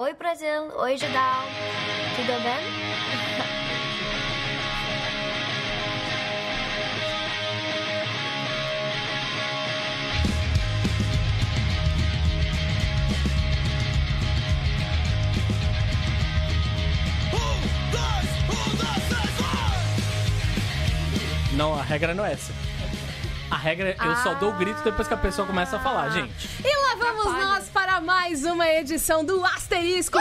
Oi Brasil, oi Judal, tudo bem? Não, a regra não é essa. A regra é eu só dou o grito depois que a pessoa começa a falar, gente. E lá vamos nós mais uma edição do Asterisco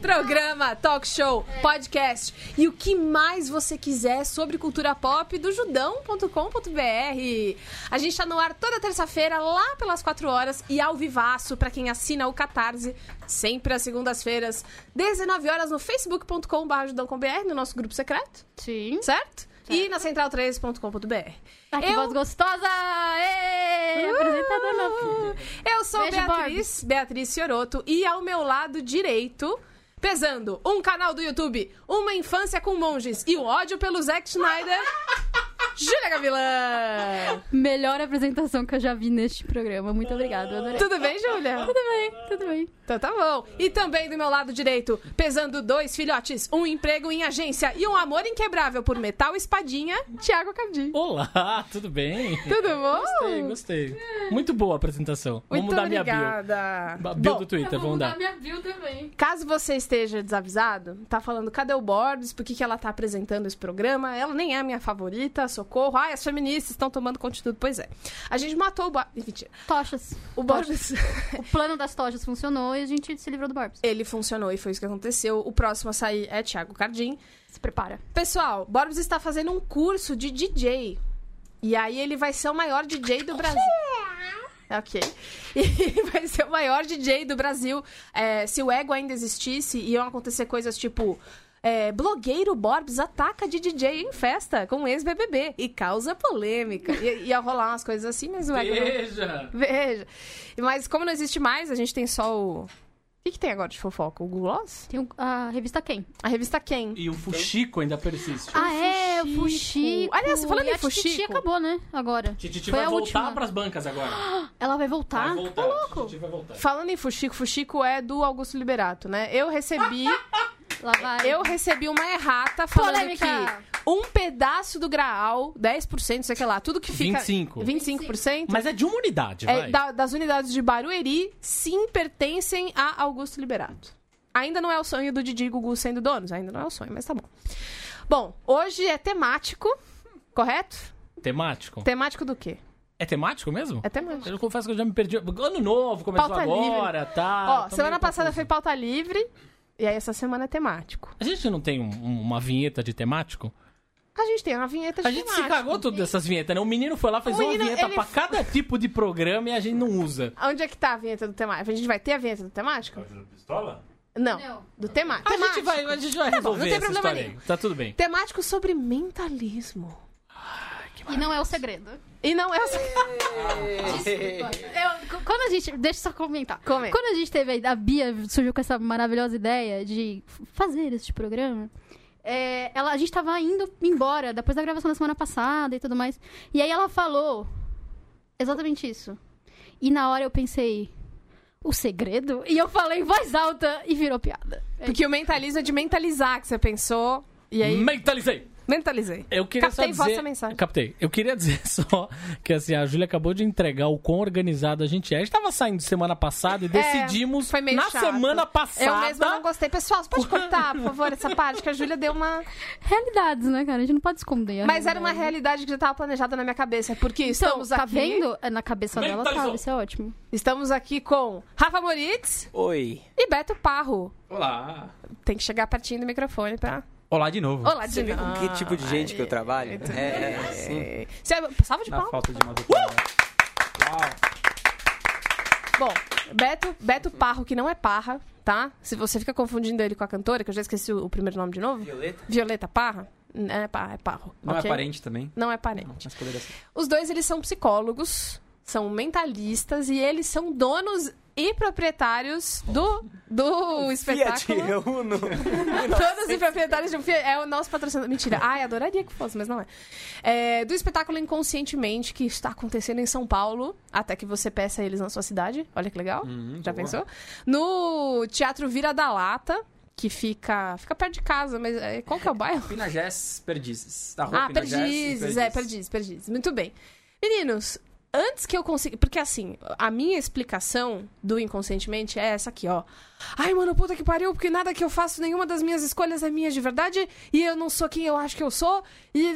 Programa, talk show, podcast e o que mais você quiser sobre cultura pop do judão.com.br. A gente tá no ar toda terça-feira, lá pelas 4 horas e ao vivaço para quem assina o Catarse, sempre às segundas-feiras, 19 horas no facebook.com.br no nosso grupo secreto, Sim. certo? E na central3.com.br. Ah, que Eu- voz gostosa! Ê, apresentador novo. Eu sou Beijo, Beatriz, Beatriz Fioroto, e ao meu lado direito, pesando um canal do YouTube, uma infância com monges e o ódio pelo Zack Schneider, Júlia Gavilã! Melhor apresentação que eu já vi neste programa. Muito obrigada, eu adorei. Tudo bem, Júlia? Tudo bem, tudo bem. Então tá bom. E também do meu lado direito, pesando dois filhotes, um emprego em agência e um amor inquebrável por metal e espadinha, Thiago Cardi. Olá, tudo bem? Tudo bom? Gostei, gostei. Muito boa a apresentação. Vamos Muito mudar minha obrigada. bio. Bio Bom, do Twitter, vamos dar. minha bio também. Caso você esteja desavisado, tá falando cadê o Borbs, por que, que ela tá apresentando esse programa? Ela nem é a minha favorita, socorro. Ai, as feministas estão tomando conteúdo. Pois é. A gente matou o Borbs. Mentira. Tochas. O Borbs, O plano das tochas funcionou e a gente se livrou do Barbs. ele funcionou e foi isso que aconteceu. O próximo a sair é Thiago Cardim. Se prepara. Pessoal, Borbs está fazendo um curso de DJ. E aí ele vai ser o maior DJ do Brasil. Ok. E vai ser o maior DJ do Brasil. É, se o ego ainda existisse, iam acontecer coisas tipo. É, blogueiro Borbs ataca de DJ em festa com ex-BBB e causa polêmica. Ia, ia rolar umas coisas assim, mas o ego. não- Veja! Veja. Mas como não existe mais, a gente tem só o. O que, que tem agora de fofoca? O Gloss? Tem o- a revista Quem? A revista Quem? E o Fuxico ainda persiste. Ah, é, o Fuxico. Aliás, falando E em a Tititi Fuxico- acabou, né? Agora. Tititi Foi vai a voltar última. pras bancas agora. Ela vai voltar? Vai voltar. Tá louco? Vai voltar. Falando em Fuxico, Fuxico é do Augusto Liberato, né? Eu recebi, Lá vai. eu recebi uma errata falando Polêmica. que um pedaço do graal, 10%, sei que lá, tudo que fica 25. 25%, Mas é de uma unidade, é, vai. da- das unidades de Barueri, sim pertencem a Augusto Liberato. Ainda não é o sonho do Didi e Gugu sendo donos, ainda não é o sonho, mas tá bom. Bom, hoje é temático, correto? Temático? Temático do quê? É temático mesmo? É temático. Eu confesso que eu já me perdi. Ano novo, começou Pauta agora, tá? Ó, semana passada confuso. foi pauta livre, e aí essa semana é temático. A gente não tem um- um- uma vinheta de temático? A gente tem uma vinheta de A gente se temático. cagou tudo dessas vinhetas, né? O menino foi lá, fez O uma menino, vinheta ele pra cada tipo de programa e a gente não usa. Onde é que tá a vinheta do temático? A gente vai ter a vinheta do temático? Pistola? Não, Não. do tema... A temático. gente vai, a gente vai Tá bom, resolver não tem essa problema história nenhum. aí. Tá tudo bem. Temático sobre mentalismo. E não é o segredo. E não é... Eu- c- quando a gente. Deixa eu só comentar. Comenta. Quando a gente teve. A, a Bia surgiu com essa maravilhosa ideia de fazer este programa. é, ela, a gente tava indo embora depois da gravação da semana passada e tudo mais. E aí ela falou exatamente isso. E na hora eu pensei. O segredo? E eu falei em voz alta e virou piada. É Porque o mentalismo é de mentalizar, que você pensou. E aí, Mentalizei! Mentalizei. Eu queria Captei só dizer... vossa mensagem. Captei. Eu queria dizer só que assim, a Júlia acabou de entregar o quão organizado a gente é. A gente tava saindo semana passada e decidimos É, foi meio na chato. semana passada... Eu mesma não gostei. Pessoal, você pode cortar, por favor, essa parte que a Júlia deu uma... Realidades, né, cara? A gente não pode esconder. Mas era uma realidade. realidade que já estava planejada na minha cabeça. Porque Então, estamos tá aqui... vendo? É, Na cabeça dela Mentalizou. tá, isso é ótimo. Estamos aqui com Rafa Moritz Oi. e Beto Parro. Olá. Tem que chegar pertinho do microfone pra... Olá de novo. Olá, Você vê com que tipo de gente que eu trabalho? Muito É, bem. assim. Você... Salva de Na palmas. falta de uma doutora. Uau. Bom, Beto, Beto Parro, que não é Parra, tá? Se você fica confundindo ele com a cantora, que eu já esqueci o, o primeiro nome de novo. Violeta? Violeta Parra? Não é Parra, é Parro. Não ok? é parente também? Não é parente. Mas poderia ser. Os dois, eles são psicólogos, são mentalistas e eles são donos e proprietários do, do Fiat espetáculo. Uno. Todos os proprietários de um Fiat. É o nosso patrocinador. Mentira. Ai, adoraria que fosse, mas não é. É, Do espetáculo Inconscientemente, que está acontecendo em São Paulo, até que você peça eles na sua cidade. Olha que legal. Já pensou? No Teatro Vira da Lata, que fica, fica perto de casa, mas é, qual que é o bairro? Pinagés Perdizes. Da rua Ah, Pinagés, perdizes, é, perdizes, perdizes. Muito bem. Meninos, antes que eu consiga. Porque assim, a minha explicação do inconscientemente é essa aqui, ó. Ai, mano, puta que pariu, porque nada que eu faço, nenhuma das minhas escolhas é minha de verdade, e eu não sou quem eu acho que eu sou, e.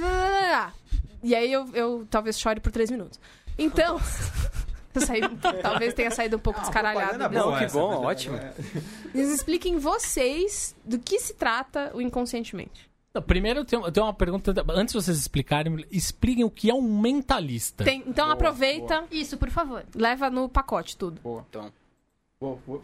E aí eu, eu talvez chore por três minutos. Então. eu saí- talvez tenha saído um pouco descaralhado. propaganda desse- Não, boa que essa, bom, né? ótimo. Mas expliquem vocês do que se trata o inconscientemente. Primeiro, eu tenho, eu tenho uma pergunta. Antes de vocês explicarem, expliquem o que é um mentalista. Tem- então aproveita, Isso, por favor. leva no pacote tudo. Então, Boa, boa.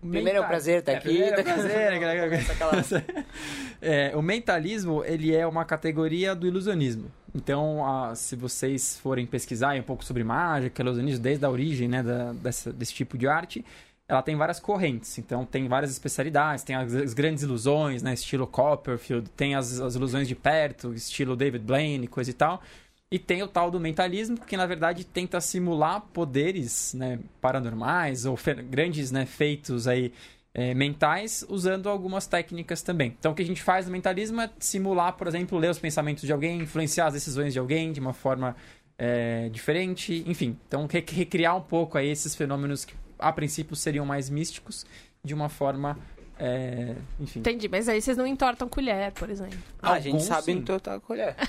Primeiro é um prazer estar É, aqui. é um prazer. É, o mentalismo, ele é uma categoria do ilusionismo. Então, ah, se vocês forem pesquisar um pouco sobre mágica, ilusionismo, desde a origem né, da- dessa- desse tipo de arte, ela tem várias correntes. Então, tem várias especialidades. Tem as, grandes ilusões, né, estilo Copperfield. Tem as, as ilusões de perto, estilo David Blaine, coisa e tal. E tem o tal do mentalismo, que na verdade tenta simular poderes né, paranormais ou grandes né, feitos aí é, mentais usando algumas técnicas também. Então, o que a gente faz no mentalismo é simular, por exemplo, ler os pensamentos de alguém, influenciar as decisões de alguém de uma forma é, diferente, enfim. Então, re- recriar um pouco aí esses fenômenos que, a princípio, seriam mais místicos de uma forma, é, enfim. Entendi, mas aí vocês não entortam colher, por exemplo. Ah, a gente sabe sim. entortar colher.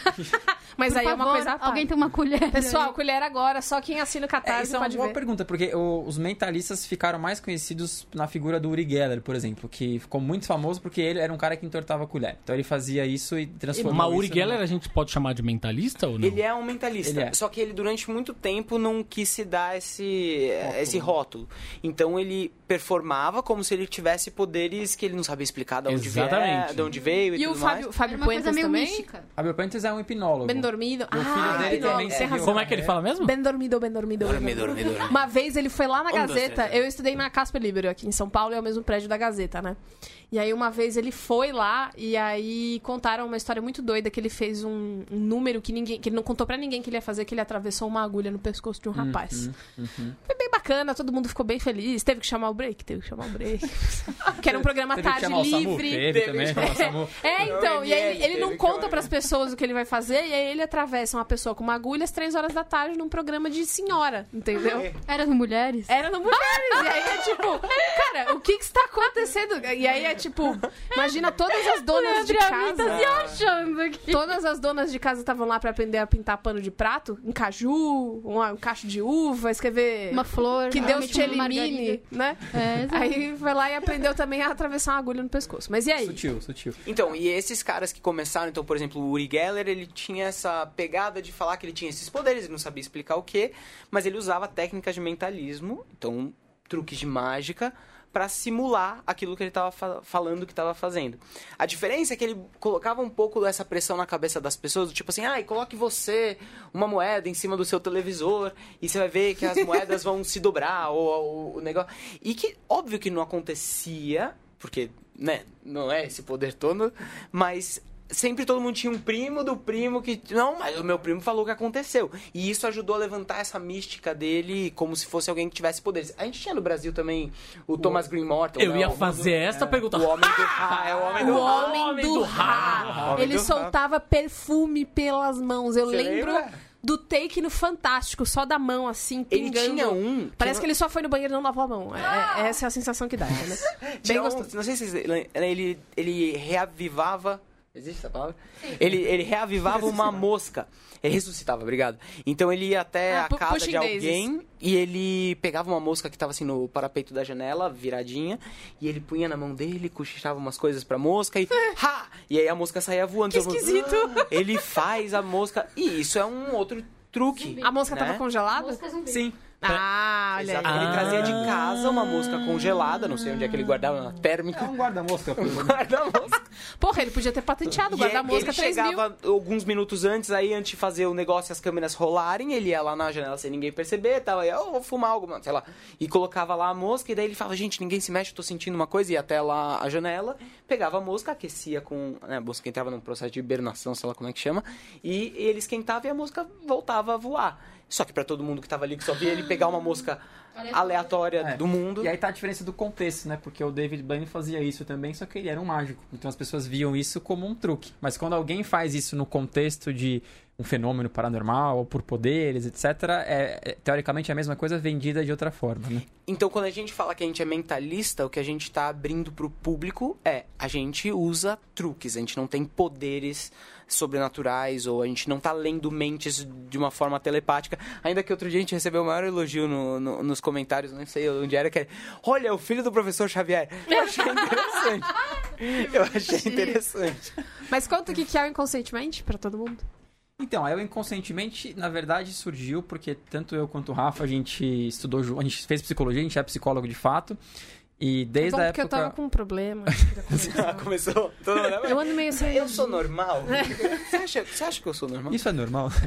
Mas Por aí é uma favor, coisa. Alguém tem uma colher. Pessoal, colher agora, só quem assina o É, Catarse isso é uma pode boa ver. pergunta, porque o- os mentalistas ficaram mais conhecidos na figura do Uri Geller, por exemplo, que ficou muito famoso porque ele era um cara que entortava a colher. Então ele fazia isso e transformava Mas Uri Geller numa- a gente pode chamar de mentalista ou não? Ele é um mentalista, Ele é. só que ele durante muito tempo não quis se dar esse esse rótulo. Então ele performava como se ele tivesse poderes que ele não sabia explicar de onde, Exatamente. Vier, de onde veio e, E o tudo Fábio, mais. Fábio coisa Puentes também? mística. Abel Pantes é um hipnólogo. Bem dormido. O filho ah, dele hipnólogo, também tem seguiu-. Como é que ele fala mesmo? Bem dormido, bem dormido. bem Dormi, dormi, dormi. Uma vez ele foi lá na Um, dois, Gazeta. três, eu estudei na Casper Libero aqui em São Paulo, é o mesmo prédio da Gazeta, né? E aí uma vez ele foi lá e aí contaram uma história muito doida que ele fez um, um número que ninguém, que ele não contou pra ninguém que ele ia fazer, que ele atravessou uma agulha no pescoço de um rapaz. uhum. Foi bem bacana, todo mundo ficou bem feliz. Teve que chamar o break, teve que chamar o break. que era um programa Teve que tarde chamar o SAMU? livre. Teve, o SAMU. É, então, e aí ele, ele não teve conta chamar. pras pessoas o que ele vai fazer, e aí ele atravessa uma pessoa com uma agulha às três horas da tarde num programa de senhora, entendeu? Eram mulheres? Era no Mulheres. E aí é tipo, cara, o que que está acontecendo? E aí é tipo, imagina todas as donas de Gabriel tá se casa. achando aqui. Todas as donas de casa estavam lá pra aprender a pintar pano de prato, um caju, um, um cacho de uva, escrever Uma flor. que Deus te elimine, margarida. né? É. Aí foi lá e aprendeu também a atravessar uma agulha no pescoço. Mas e aí? Sutil, sutil. Então, e esses caras que começaram, então, por exemplo, o Uri Geller, ele tinha essa pegada de falar que ele tinha esses poderes, ele não sabia explicar o quê, mas ele usava técnicas de mentalismo, então, truques de mágica, pra simular aquilo que ele estava falando que estava fazendo. A diferença é que ele colocava um pouco dessa pressão na cabeça das pessoas, do tipo assim, ai, coloque você uma moeda em cima do seu televisor e você vai ver que as moedas vão se dobrar, ou, ou o negócio. E que, óbvio que não acontecia, porque, né, não é esse poder todo, mas sempre todo mundo tinha um primo do primo que. Não, mas o meu primo falou que aconteceu. E isso ajudou a levantar essa mística dele como se fosse alguém que tivesse poderes. A gente tinha no Brasil também o Thomas Green Morton. Eu né, ia o- fazer essa pergunta. O homem do Ra, é o homem do O homem do Ra. Homem Ele do soltava perfume pelas mãos. Eu Você lembro lembra? do take no Fantástico, só da mão, assim, Ele pingando. tinha um. Parece que ele só foi no banheiro e não lavou a mão. É- é- essa é a sensação que dá, né? Bem um- gostoso. não sei se ele, ele reavivava. Existe essa palavra? Ele, ele reavivava uma mosca. Ele ressuscitava, obrigado. Então ele ia até Ah, a pu- casa de alguém e ele pegava uma mosca que tava assim no parapeito da janela, viradinha, e ele punha na mão dele, cochichava umas coisas pra mosca e. Ha! E aí a mosca saía voando. Que Todo mundo, esquisito. "Ah!" Ele faz a mosca. E isso é um outro truque. A mosca né? tava congelada? Mosca zumbi. Sim. Ah, olha aí. Exato. Ele Ah. trazia de casa uma mosca congelada, não sei onde é que ele guardava, na É térmica. um guarda-mosca. Guarda-mosca. Porra, ele podia ter patenteado, E guarda-mosca ele 3 mil. chegava alguns minutos antes, aí antes de fazer o negócio e as câmeras rolarem, ele ia lá na janela sem ninguém perceber, tava aí, eu vou fumar algo, mano, sei lá. E colocava lá a mosca, e daí ele falava, gente, ninguém se mexe, eu tô sentindo uma coisa, ia até lá a janela, pegava a mosca, aquecia com. Né, a mosca entrava num processo de hibernação, sei lá como é que chama, e ele esquentava e a mosca voltava a voar. Só que pra todo mundo que tava ali, que só via ele pegar uma mosca aleatória É. do mundo. E aí tá a diferença do contexto, né? Porque o David Blaine fazia isso também, só que ele era um mágico. Então as pessoas viam isso como um truque. Mas quando alguém faz isso no contexto de um fenômeno paranormal, ou por poderes, etc., é, é, teoricamente é a mesma coisa vendida de outra forma, né? Então, quando a gente fala que a gente é mentalista, o que a gente está abrindo pro público é a gente usa truques, a gente não tem poderes sobrenaturais ou a gente não tá lendo mentes de uma forma telepática. Ainda que outro dia a gente recebeu o maior elogio no- no- nos comentários, não sei onde era, que é Olha, é o filho do professor Xavier. Eu achei interessante. Eu achei interessante. Mas conta o que é o inconscientemente pra todo mundo. Então, aí o inconscientemente, na verdade, surgiu porque tanto eu quanto o Rafa, a gente estudou, a gente fez psicologia, a gente é psicólogo de fato. E desde é bom a porque época. eu tava com um problema. conversar. Começou. Eu ando meio sem. eu sou normal? Você acha, você acha que eu sou normal? Isso é normal.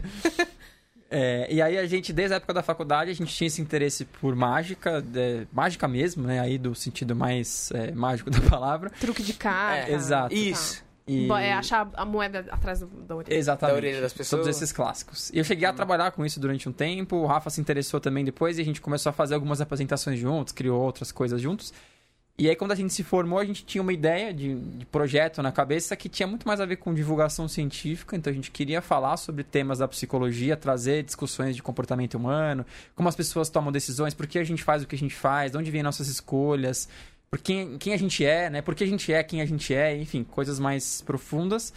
É, e aí a gente, desde a época da faculdade, a gente tinha esse interesse por mágica, é, mágica mesmo, né? Aí do sentido mais é, mágico da palavra. Truque de cara. É, exato. Isso. E... É achar a moeda atrás da orelha. Exatamente. Da orelha das pessoas. Todos esses clássicos. E eu cheguei a trabalhar com isso durante um tempo, o Rafa se interessou também depois e a gente começou a fazer algumas apresentações juntos, criou outras coisas juntos. E aí, quando a gente se formou, a gente tinha uma ideia de, de projeto na cabeça que tinha muito mais a ver com divulgação científica. Então, a gente queria falar sobre temas da psicologia, trazer discussões de comportamento humano, como as pessoas tomam decisões, por que a gente faz o que a gente faz, de onde vêm nossas escolhas, por quem, quem a gente é, né? Por que a gente é quem a gente é, enfim, coisas mais profundas.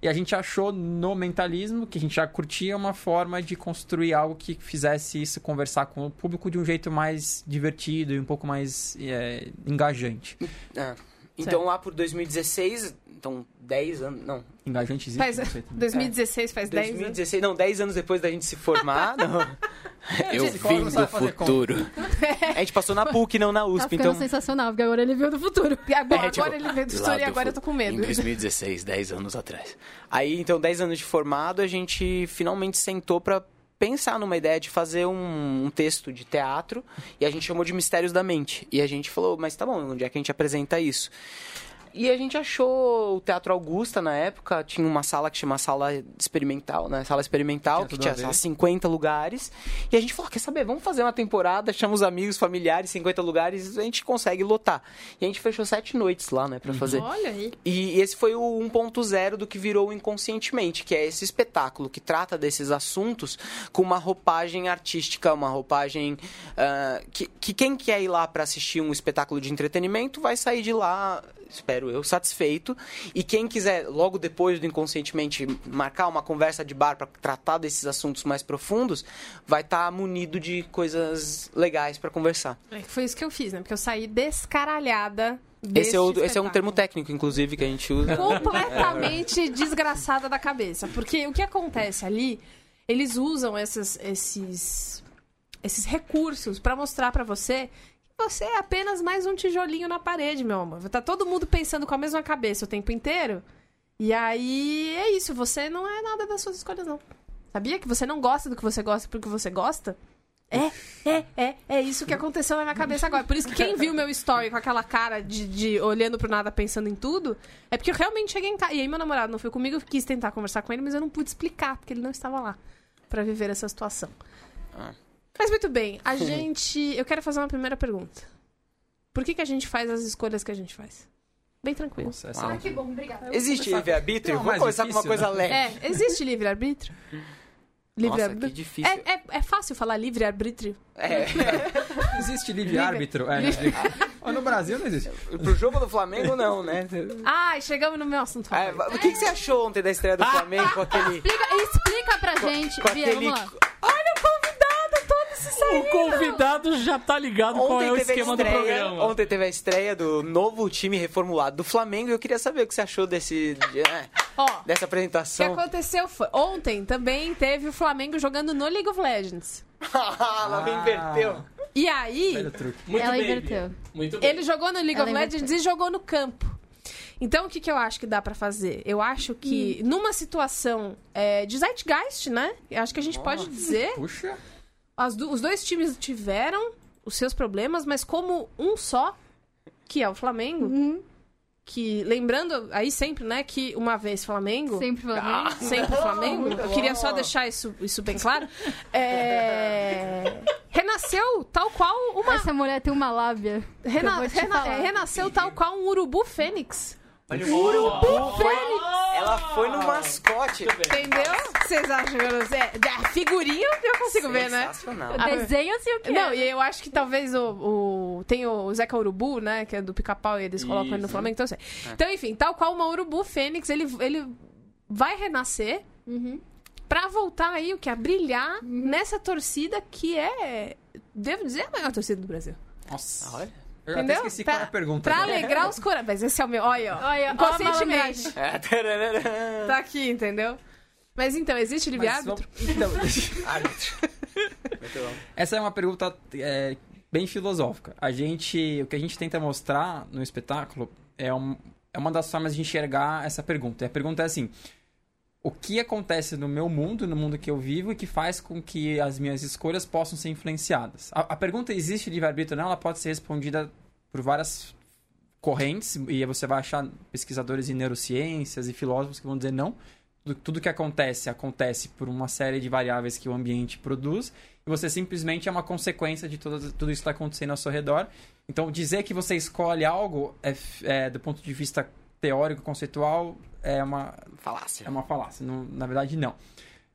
E a gente achou no mentalismo, que a gente já curtia, uma forma de construir algo que fizesse isso conversar com o público de um jeito mais divertido e um pouco mais é, engajante. Ah, Então, lá por 2016, então 10 anos, não, Engajante existe? Faz, Não sei também. 2016 faz 10 anos. 2016, não, 10 anos depois da gente se formar. não. Eu vim do futuro. A gente passou na PUC, não na Tá USP, ficando então. sensacional, porque agora ele viu do futuro. E agora, É, tipo, agora ele veio do futuro e agora eu tô com medo. Em 2016, 10 anos atrás. Aí, então, 10 anos de formado, a gente finalmente sentou pra pensar numa ideia de fazer um, um texto de teatro e a gente chamou de Mistérios da Mente. E a gente falou, mas tá bom, onde é que a gente apresenta isso? E a gente achou o Teatro Augusta na época, tinha uma sala que chama Sala Experimental, né? Sala Experimental, Tinha que tinha a ver. sei lá, 50 lugares. E a gente falou, quer saber, vamos fazer uma temporada, chama os amigos, familiares, 50 lugares, a gente consegue lotar. E a gente fechou sete noites lá, né, pra fazer. Olha aí. E esse foi o 1.0 do que virou o Inconscientemente, que é esse espetáculo que trata desses assuntos com uma roupagem artística, uma roupagem ah, que, que quem quer ir lá para assistir um espetáculo de entretenimento vai sair de lá, espero eu, satisfeito. E quem quiser, logo depois do Inconscientemente, marcar uma conversa de bar para tratar desses assuntos mais profundos, vai estar munido de coisas legais para conversar. É, Foi isso que eu fiz, né? Porque eu saí descaralhada. Esse é, o, esse é um termo técnico, inclusive, que a gente usa. completamente desgraçada da cabeça. Porque o que acontece ali, eles usam esses, esses, esses recursos pra mostrar pra você você é apenas mais um tijolinho na parede, meu amor. Tá todo mundo pensando com a mesma cabeça o tempo inteiro. E aí é isso, você não é nada das suas escolhas, não. Sabia que você não gosta do que você gosta porque você gosta? É, é, é, é isso que aconteceu na minha cabeça agora. Por isso que quem viu meu story com aquela cara de, de olhando pro nada, pensando em tudo, é porque eu realmente cheguei em casa. E aí meu namorado não foi comigo, eu quis tentar conversar com ele, mas eu não pude explicar, porque ele não estava lá pra viver essa situação. Ah. Mas muito bem, a gente. Eu quero fazer uma primeira pergunta. Por que, que a gente faz as escolhas que a gente faz? Bem tranquilo. Nossa, essa Ah, é- que bom, obrigada. Existe livre-arbítrio? Vamos começar com uma coisa né? leve. É, existe livre-arbítrio? Nossa, que Livre-arbítrio. difícil. É, é, é fácil falar livre-arbítrio? É. Existe livre-árbitro? É, né? Ó, no Brasil não existe. Pro jogo do Flamengo, não, né? Ai, chegamos no meu assunto. É, o que, que você achou ontem da estreia do Flamengo com aquele. Explica, explica pra gente. com Bia, aquele- vamos lá. Olha o convidado todo se saindo. O convidado já tá ligado qual é o Ontem esquema do estreia, programa. ontem teve a estreia do novo time reformulado do Flamengo e eu queria saber o que você achou desse, de- é, Ó, dessa o que apresentação. aconteceu foi... Ontem também teve o Flamengo jogando no League of Legends. Ela me inverteu. E aí, Ela bem, inverteu. Bia. Muito bem. ele jogou no League Ela of Legends inverteu. e jogou no campo. Então, o que, que eu acho que dá pra fazer? Eu acho que, numa situação é, de zeitgeist, né? Eu acho que a gente pode dizer Puxa. As do- os dois times tiveram os seus problemas, mas como um só, que é o Flamengo, Uhum. que lembrando aí sempre, né, que uma vez Flamengo, Sempre Flamengo. sempre Flamengo, Muito eu queria só deixar isso, isso bem claro, é, renasceu tal qual uma Essa mulher tem uma lábia. rena- rena- é, renasceu tal qual um urubu fênix. O urubu Ela foi no mascote. Entendeu? Vocês acham? É, da figurinha eu consigo ver, né? Sensacional. Ah, Desenho assim o que Não, e eu acho que talvez o, o- Tem o Zeca Urubu, né? Que é do pica-pau e eles colocam ele no. Flamengo. Então, assim. então, enfim, tal qual uma Urubu Fênix, ele, ele vai renascer Uhum. pra voltar aí, o que? A brilhar nessa torcida que é. Devo dizer, a maior torcida do Brasil. Nossa. Olha. Eu Entendeu? até esqueci Pra- qual é a pergunta. Pra agora. alegrar os corações. Mas esse é o meu. Olha, ó. Olha, Inconscientemente. É. Tá aqui, entendeu? Mas então, existe livre-árbitro? então, Árbitro. Muito bom. essa é uma pergunta é, bem filosófica. A gente, o que a gente tenta mostrar no espetáculo é, um- é uma das formas de enxergar essa pergunta. E a pergunta é assim: o que acontece no meu mundo, no mundo que eu vivo, e que faz com que as minhas escolhas possam ser influenciadas? A, a pergunta existe livre-arbítrio ou não? Ela pode ser respondida por várias correntes, e aí você vai achar pesquisadores em neurociências e filósofos que vão dizer não. Tudo, tudo que acontece, acontece por uma série de variáveis que o ambiente produz, e você simplesmente é uma consequência de tudo, tudo isso que está acontecendo ao seu redor. Então, dizer que você escolhe algo, é, é, do ponto de vista teórico, conceitual, é uma, Falácia. é uma falácia. Não- na verdade, não.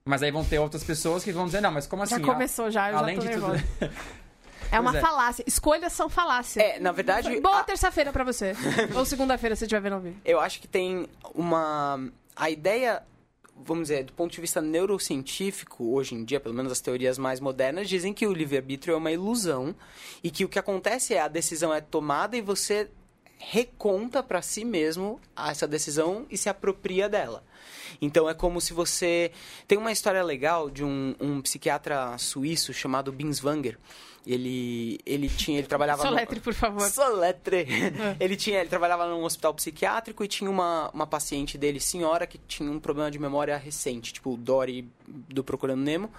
Mas aí vão ter outras pessoas que vão dizer, não, mas como assim? Já começou, já, eu além já tô de tudo-. É uma é. falácia. Escolhas são falácia. É, na verdade, Boa a- terça-feira pra você. Ou segunda-feira, se estiver vendo ao vivo. eu acho que tem uma. A ideia, vamos dizer, do ponto de vista neurocientífico, hoje em dia, pelo menos as teorias mais modernas, dizem que o livre-arbítrio é uma ilusão e que o que acontece é a decisão é tomada e você reconta pra si mesmo essa decisão e se apropria dela. Então é como se você. Tem uma história legal de um, um psiquiatra suíço chamado Binswanger. Ele, ele tinha. Ele trabalhava no- Soletre, por favor. Soletre. Ele tinha, ele trabalhava num hospital psiquiátrico e tinha uma, uma paciente dele, senhora, que tinha um problema de memória recente, tipo o Dory do Procurando Nemo.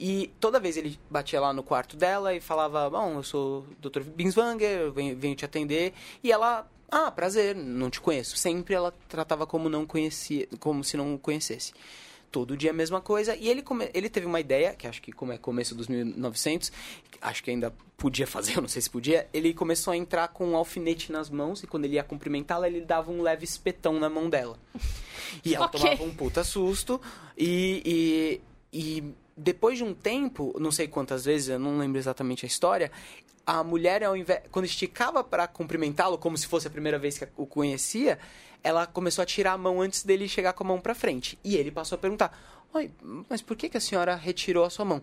E toda vez ele batia lá no quarto dela e falava: Bom, eu sou o Dr. Binswanger, eu venho, venho te atender. E ela, ah, prazer, não te conheço. Sempre ela tratava como não conhecia, como se não conhecesse. Todo dia a mesma coisa. E ele, come... ele teve uma ideia, que acho que como é começo dos 1900, acho que ainda podia fazer, eu não sei se podia. Ele começou a entrar com um alfinete nas mãos e quando ele ia cumprimentá-la, ele dava um leve espetão na mão dela. E ela Ok. tomava um puta susto. E, e, e depois de um tempo, não sei quantas vezes, eu não lembro exatamente a história, a mulher, ao invés, quando esticava para cumprimentá-lo, como se fosse a primeira vez que o conhecia, ela começou a tirar a mão antes dele chegar com a mão para frente. E ele passou a perguntar: Oi, mas por que, que a senhora retirou a sua mão?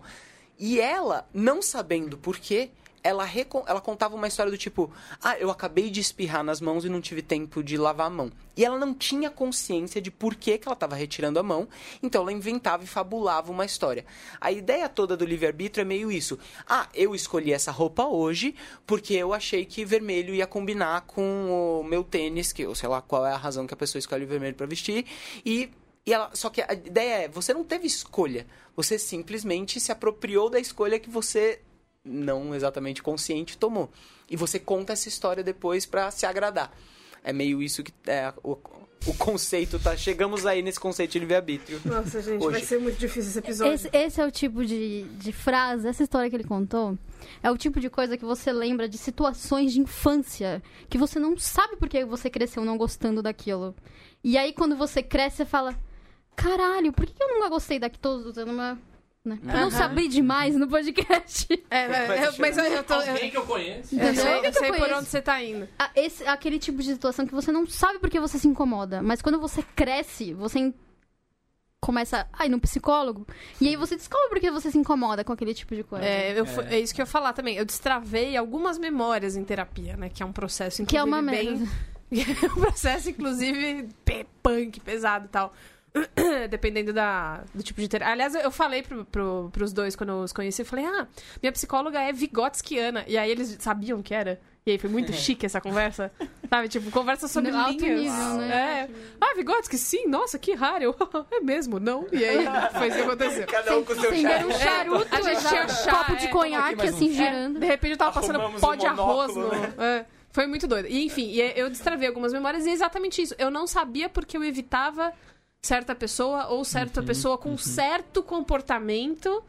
E ela, não sabendo por quê, ela, ela contava uma história do tipo: Ah, eu acabei de espirrar nas mãos e não tive tempo de lavar a mão. E ela não tinha consciência de por que, que ela estava retirando a mão, então ela inventava e fabulava uma história. A ideia toda do livre-arbítrio é meio isso: Ah, eu escolhi essa roupa hoje porque eu achei que vermelho ia combinar com o meu tênis, que eu sei lá qual é a razão que a pessoa escolhe vermelho para vestir, e e ela, só que a ideia é, você não teve escolha. Você simplesmente se apropriou da escolha que você não exatamente consciente tomou. E você conta essa história depois pra se agradar. É meio isso que é o, o conceito tá. Chegamos aí nesse conceito de livre-arbítrio. Nossa, gente, Hoje. vai ser muito difícil esse episódio. Esse, esse é o tipo de, de frase, essa história que ele contou, é o tipo de coisa que você lembra de situações de infância que você não sabe por que você cresceu não gostando daquilo. E aí, quando você cresce, você fala: caralho, por que que eu nunca gostei daqui? Tô usando uma. Né? Eu não sabia demais no podcast. É, é, eu- mas eu, eu tô. Eu, Alguém que eu conheço. eu sei, eu sei por onde você tá indo. Ah, esse, aquele tipo de situação que você não sabe por que você se incomoda. Mas quando você cresce, você começa a ir no psicólogo. E aí você descobre por que você se incomoda com aquele tipo de coisa. É, eu fu- é isso que eu ia falar também. Eu destravei algumas memórias em terapia, né? Que é um processo, que inclusive, é uma bem... merda. É um processo, inclusive, punk, pesado e tal. Dependendo da, do tipo de terapia. Aliás, eu falei pro, pro, pros dois quando eu os conheci, eu falei, ah, minha psicóloga é vigotskiana. E aí eles sabiam o que era. E aí foi muito chique essa conversa. Sabe, tipo, conversa sobre No alto nível, né? É. Ah, Vygotsky, sim, nossa, que raro. Eu, é mesmo, não? E aí foi isso que aconteceu. Cada um com seu Acenderam um charuto, A gente tinha um chá, copo de é, conhaque, um assim, girando. De repente eu tava passando Arrumamos pó um de arroz no. monóculo, é. Foi muito doido. E enfim, eu destravei algumas memórias e é exatamente isso. Eu não sabia porque eu evitava certa pessoa ou certa pessoa com certo comportamento.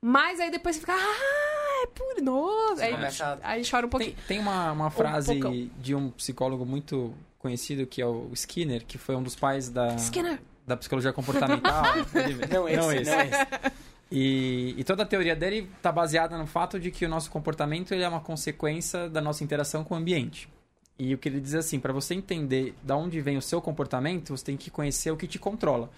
Mas aí depois você fica, ah, é por nossa. Aí, aí chora um pouquinho. Tem, tem uma, uma frase pocão. de um psicólogo muito conhecido, que é o Skinner, que foi um dos pais da, Skinner. da psicologia comportamental. Ele- Não esse, não esse. E, e toda a teoria dele está baseada no fato de que o nosso comportamento ele é uma consequência da nossa interação com o ambiente. E o que ele diz é assim, para você entender de onde vem o seu comportamento, você tem que conhecer o que te controla.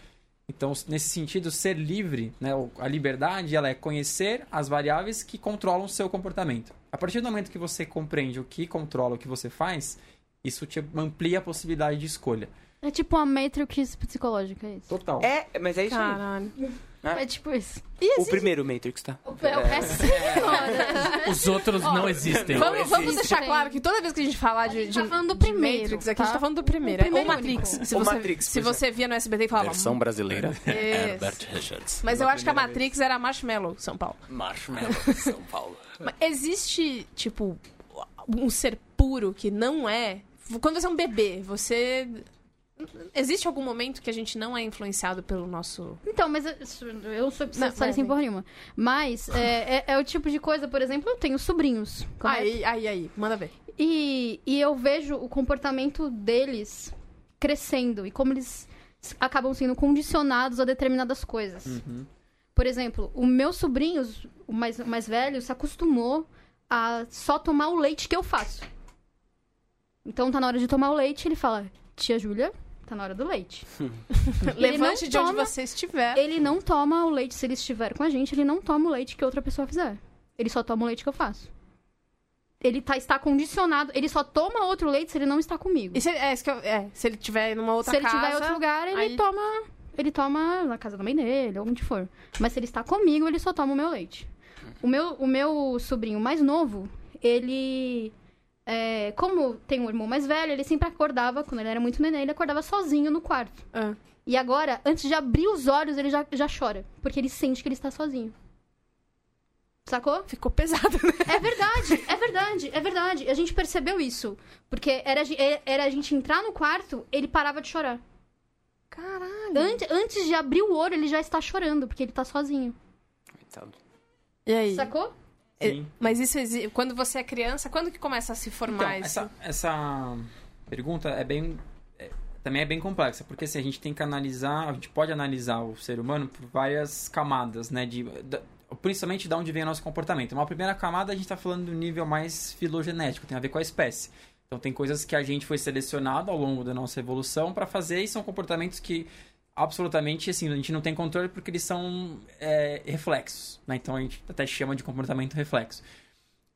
Então, nesse sentido, ser livre, né, a liberdade, ela é conhecer as variáveis que controlam o seu comportamento. A partir do momento que você compreende o que controla o que você faz, isso te amplia a possibilidade de escolha. É tipo uma Matrix psicológica, é isso. Total. É, mas é isso aí. É tipo isso. O primeiro Matrix, tá? É senhora. Os outros não existem. Vamos, vamos existe. deixar claro que toda vez que a gente falar de, gente tá de- falando do de primeiro, Matrix, aqui a gente tá? tá falando do primeiro. O Ou Matrix. Se Ou você, Matrix, se pois você via no SBT e falava. brasileira, Isso. Richards. Mas eu acho que a Matrix era Marshmallow, São Paulo. Marshmallow, São Paulo. Mas existe, tipo, um ser puro que não é. Quando você é um bebê, você. Existe algum momento que a gente não é influenciado pelo nosso. Então, mas eu, eu não sou Não, especialista vai, em vai. porra nenhuma. Mas é, é- é o tipo de coisa, por exemplo, eu tenho sobrinhos. correto? Aí, aí, aí, manda ver. E, e eu vejo o comportamento deles crescendo e como eles acabam sendo condicionados a determinadas coisas. Uhum. Por exemplo, o meu sobrinho, o mais, o mais velho, se acostumou a só tomar o leite que eu faço. Então tá na hora de tomar o leite, ele fala: Tia Júlia, tá na hora do leite. Levante de onde toma- você estiver. Ele não toma o leite, se ele estiver com a gente, ele não toma o leite que outra pessoa fizer. Ele só toma o leite que eu faço. Ele tá, está condicionado. Ele só toma outro leite se ele não está comigo. E se, é, que eu- é, se ele tiver numa outra se ele casa. estiver em outro lugar, ele aí- toma. Ele toma na casa da mãe dele, onde for. Mas se ele está comigo, ele só toma o meu leite. O meu, o meu sobrinho mais novo, ele. É, como tem um irmão mais velho, ele sempre acordava, quando ele era muito neném, ele acordava sozinho no quarto. Ah. E agora, antes de abrir os olhos, ele já, já chora. Porque ele sente que ele está sozinho. Sacou? Ficou pesado, né? É verdade, é verdade, é verdade. A gente percebeu isso. Porque era, a ge- era a gente entrar no quarto, ele parava de chorar. Caralho. Ante- antes de abrir o olho, ele já está chorando, porque ele tá sozinho. Coitado. E aí? Sacou? Sim. Mas isso exi- quando você é criança, quando que começa a se formar Então, isso? essa, essa pergunta é bem é, também é bem complexa, porque assim, a gente tem que analisar, a gente pode analisar o ser humano por várias camadas, né, de da- principalmente de onde vem o nosso comportamento. Uma primeira camada a gente está falando do nível mais filogenético, tem a ver com a espécie. Então tem coisas que a gente foi selecionado ao longo da nossa evolução para fazer e são comportamentos que absolutamente assim a gente não tem controle porque eles são é, reflexos, né? Então a gente até chama de comportamento reflexo.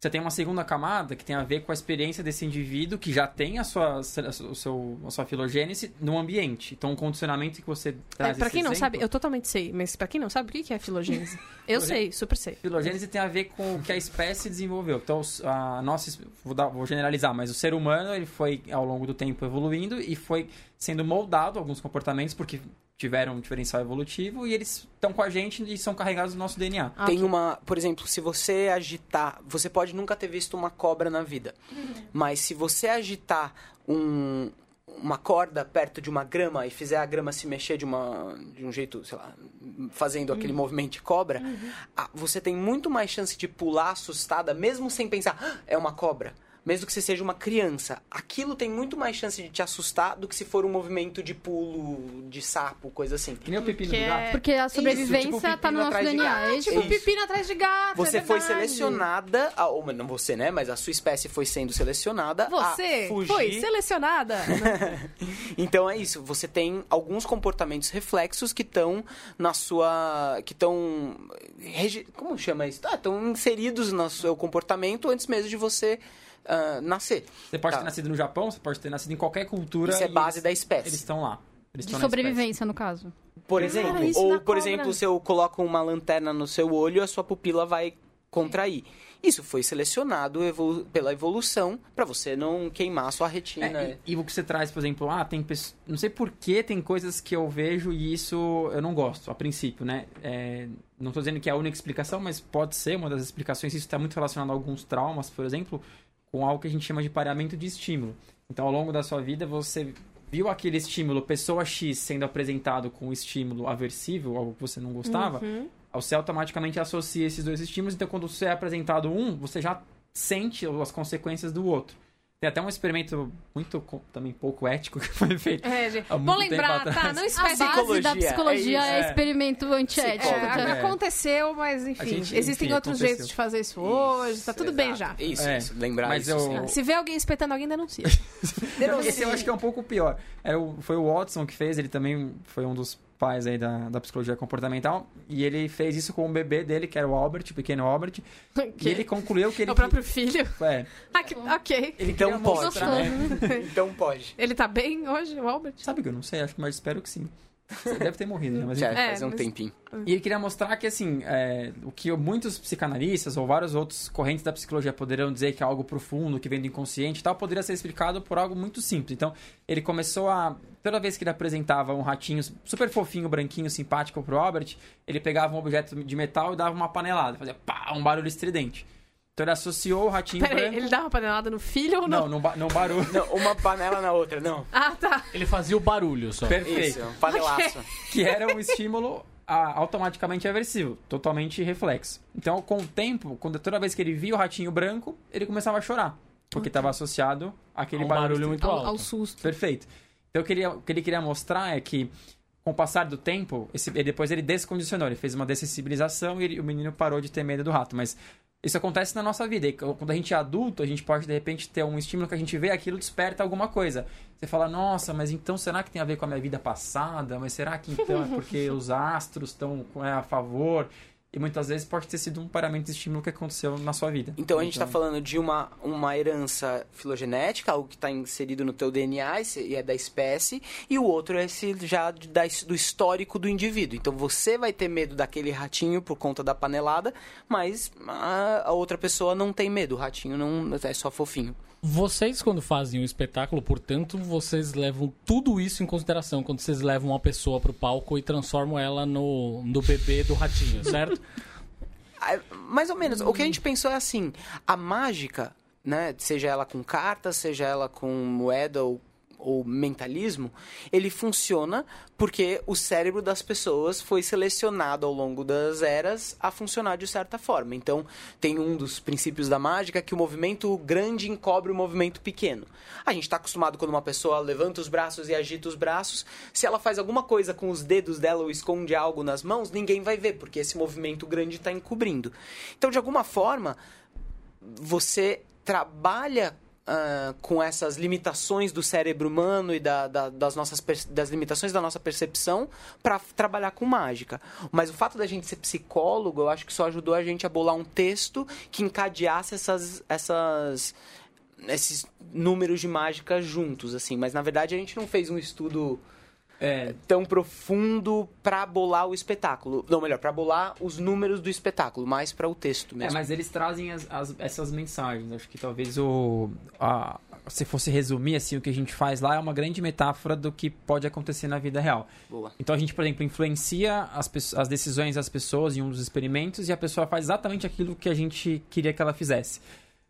Você tem uma segunda camada que tem a ver com a experiência desse indivíduo que já tem a sua, o seu, a sua filogênese no ambiente. Então, o condicionamento que você É, traz pra esse quem não exemplo- sabe, eu totalmente sei, mas pra quem não sabe, o que é filogênese? Eu sei, super sei. Filogênese tem a ver com o que a espécie desenvolveu. Então, a nossa, vou, dar- vou generalizar, mas o ser humano ele foi ao longo do tempo evoluindo e foi sendo moldado alguns comportamentos porque tiveram um diferencial evolutivo e eles estão com a gente e são carregados no nosso DNA. Ah, Tem uma, por exemplo, se você agitar, você pode nunca ter visto uma cobra na vida, mas se você agitar um, uma corda perto de uma grama e fizer a grama se mexer de, uma, de um jeito, sei lá, fazendo aquele movimento de cobra, ah, você tem muito mais chance de pular assustada, mesmo sem pensar, "Ah, é uma cobra. Mesmo que você seja uma criança, aquilo tem muito mais chance de te assustar do que se for um movimento de pulo, de sapo, coisa assim. Que nem o pepino Que do é- gato. Porque a Isso, sobrevivência tipo, tá no nosso DNA. é isso? Tipo, Isso. pepino atrás de gato. Você é foi selecionada, a, ou não você, né? Mas a sua espécie foi sendo selecionada Você a fugir. foi selecionada. Então é isso. Você tem alguns comportamentos reflexos que estão na sua, que estão como chama isso? Ah, estão inseridos no seu comportamento antes mesmo de você ah, nascer. Você pode Tá. ter nascido no Japão, você pode ter nascido em qualquer cultura. Isso é base eles- da espécie. Eles estão lá. Eles De sobrevivência, no caso. Por exemplo, isso ou por cobra. exemplo, se eu coloco uma lanterna no seu olho, a sua pupila vai contrair. Isso foi selecionado evolu- pela evolução para você não queimar a sua retina. É, e, e o que você traz, por exemplo, ah, tem pessoas. Não sei por que tem coisas que eu vejo e isso eu não gosto, a princípio, né? É, não estou dizendo que é a única explicação, mas pode ser uma das explicações. Isso está muito relacionado a alguns traumas, por exemplo, com algo que a gente chama de pareamento de estímulo. Então, ao longo da sua vida, você viu aquele estímulo, pessoa X sendo apresentado com um estímulo aversivo, algo que você não gostava, você automaticamente associa esses dois estímulos. Então, quando você é apresentado um, você já sente as consequências do outro. Tem até um experimento muito também pouco ético que foi feito. É, gente. Tempo lembrar, tá? Não A espere. base Psicologia, da psicologia é é, isso. experimento antiético. É, tá? É. Aconteceu, mas enfim. gente, existem enfim, outros aconteceu. jeitos de fazer isso hoje. Tá tudo bem já. Isso, É, isso. Lembrar mas isso. eu-. Se vê alguém espetando alguém, denuncia. Esse eu acho que é um pouco pior. Era o- foi o Watson que fez, ele também foi um dos pais aí da, da psicologia comportamental. E ele fez isso com o bebê dele, que era o Albert, o pequeno Albert. E ele concluiu que É ele. o próprio filho. É, Ah, que- ok. ele Então pode, mostrar- né? Então pode. Ele tá bem hoje, o Albert? Sabe que eu não sei, acho que mas espero que sim. Você deve ter morrido, né? Mas Já. É, faz um mas- tempinho. E ele queria mostrar que, assim, é, o que muitos psicanalistas ou vários outros correntes da psicologia poderiam dizer que é algo profundo, que vem do inconsciente e tal, poderia ser explicado por algo muito simples. Então, ele começou a... Toda vez que ele apresentava um ratinho super fofinho, branquinho, simpático pro Albert, ele pegava um objeto de metal e dava uma panelada. Fazia pá, um barulho estridente. Então, ele associou o ratinho Peraí, branco... ele dá uma panelada no filho ou não? Não, não, ba- não barulho. Não, uma panela na outra, não. Ah, tá. Ele fazia o barulho só. Perfeito. Isso, panelaço. que era um estímulo automaticamente aversivo, totalmente reflexo. Então, com o tempo, quando toda vez que ele via o ratinho branco, ele começava a chorar, porque estava associado àquele Um barulho, barulho muito Ao, alto. ao susto. Perfeito. Então, eu queria, o que ele queria mostrar é que, com o passar do tempo, esse, e depois ele descondicionou, ele fez uma dessensibilização e ele- o menino parou de ter medo do rato. Mas isso acontece na nossa vida. E quando a gente é adulto, a gente pode, de repente, ter um estímulo que a gente vê, aquilo desperta alguma coisa. Você fala, nossa, mas então será que tem a ver com a minha vida passada? Mas será que então é porque os astros estão é, a favor? E muitas vezes pode ter sido um paramento de estímulo que aconteceu na sua vida. Então a gente está falando de uma, uma herança filogenética, algo que está inserido no teu DNA e é da espécie, e o outro é esse já da, do histórico do indivíduo. Então você vai ter medo daquele ratinho por conta da panelada, mas a, a outra pessoa não tem medo. O ratinho não é só fofinho. Vocês, quando fazem o espetáculo, portanto, vocês levam tudo isso em consideração quando vocês levam uma pessoa pro palco e transformam ela no, no bebê do ratinho, certo? Mais ou menos. O que a gente pensou é assim: a mágica, né? Seja ela com cartas, seja ela com moeda ou, ou mentalismo, ele funciona porque o cérebro das pessoas foi selecionado ao longo das eras a funcionar de certa forma. Então, tem um dos princípios da mágica que o movimento grande encobre o movimento pequeno. A gente está acostumado quando uma pessoa levanta os braços e agita os braços. Se ela faz alguma coisa com os dedos dela ou esconde algo nas mãos, ninguém vai ver, porque esse movimento grande está encobrindo. Então, de alguma forma, você trabalha ah, com essas limitações do cérebro humano e da- da- das, nossas das limitações da nossa percepção para trabalhar com mágica. Mas o fato da gente ser psicólogo, eu acho que só ajudou a gente a bolar um texto que encadeasse essas, essas esses números de mágica juntos, assim. Mas na verdade a gente não fez um estudo É, tão profundo para bolar o espetáculo. Não, melhor, para bolar os números do espetáculo, mais para o texto É, mesmo. mas eles trazem as- as- essas mensagens. Acho que talvez o. a- se fosse resumir assim, o que a gente faz lá é uma grande metáfora do que pode acontecer na vida real. Boa. Então a gente, por exemplo, influencia as, as decisões das pessoas em um dos experimentos e a pessoa faz exatamente aquilo que a gente queria que ela fizesse.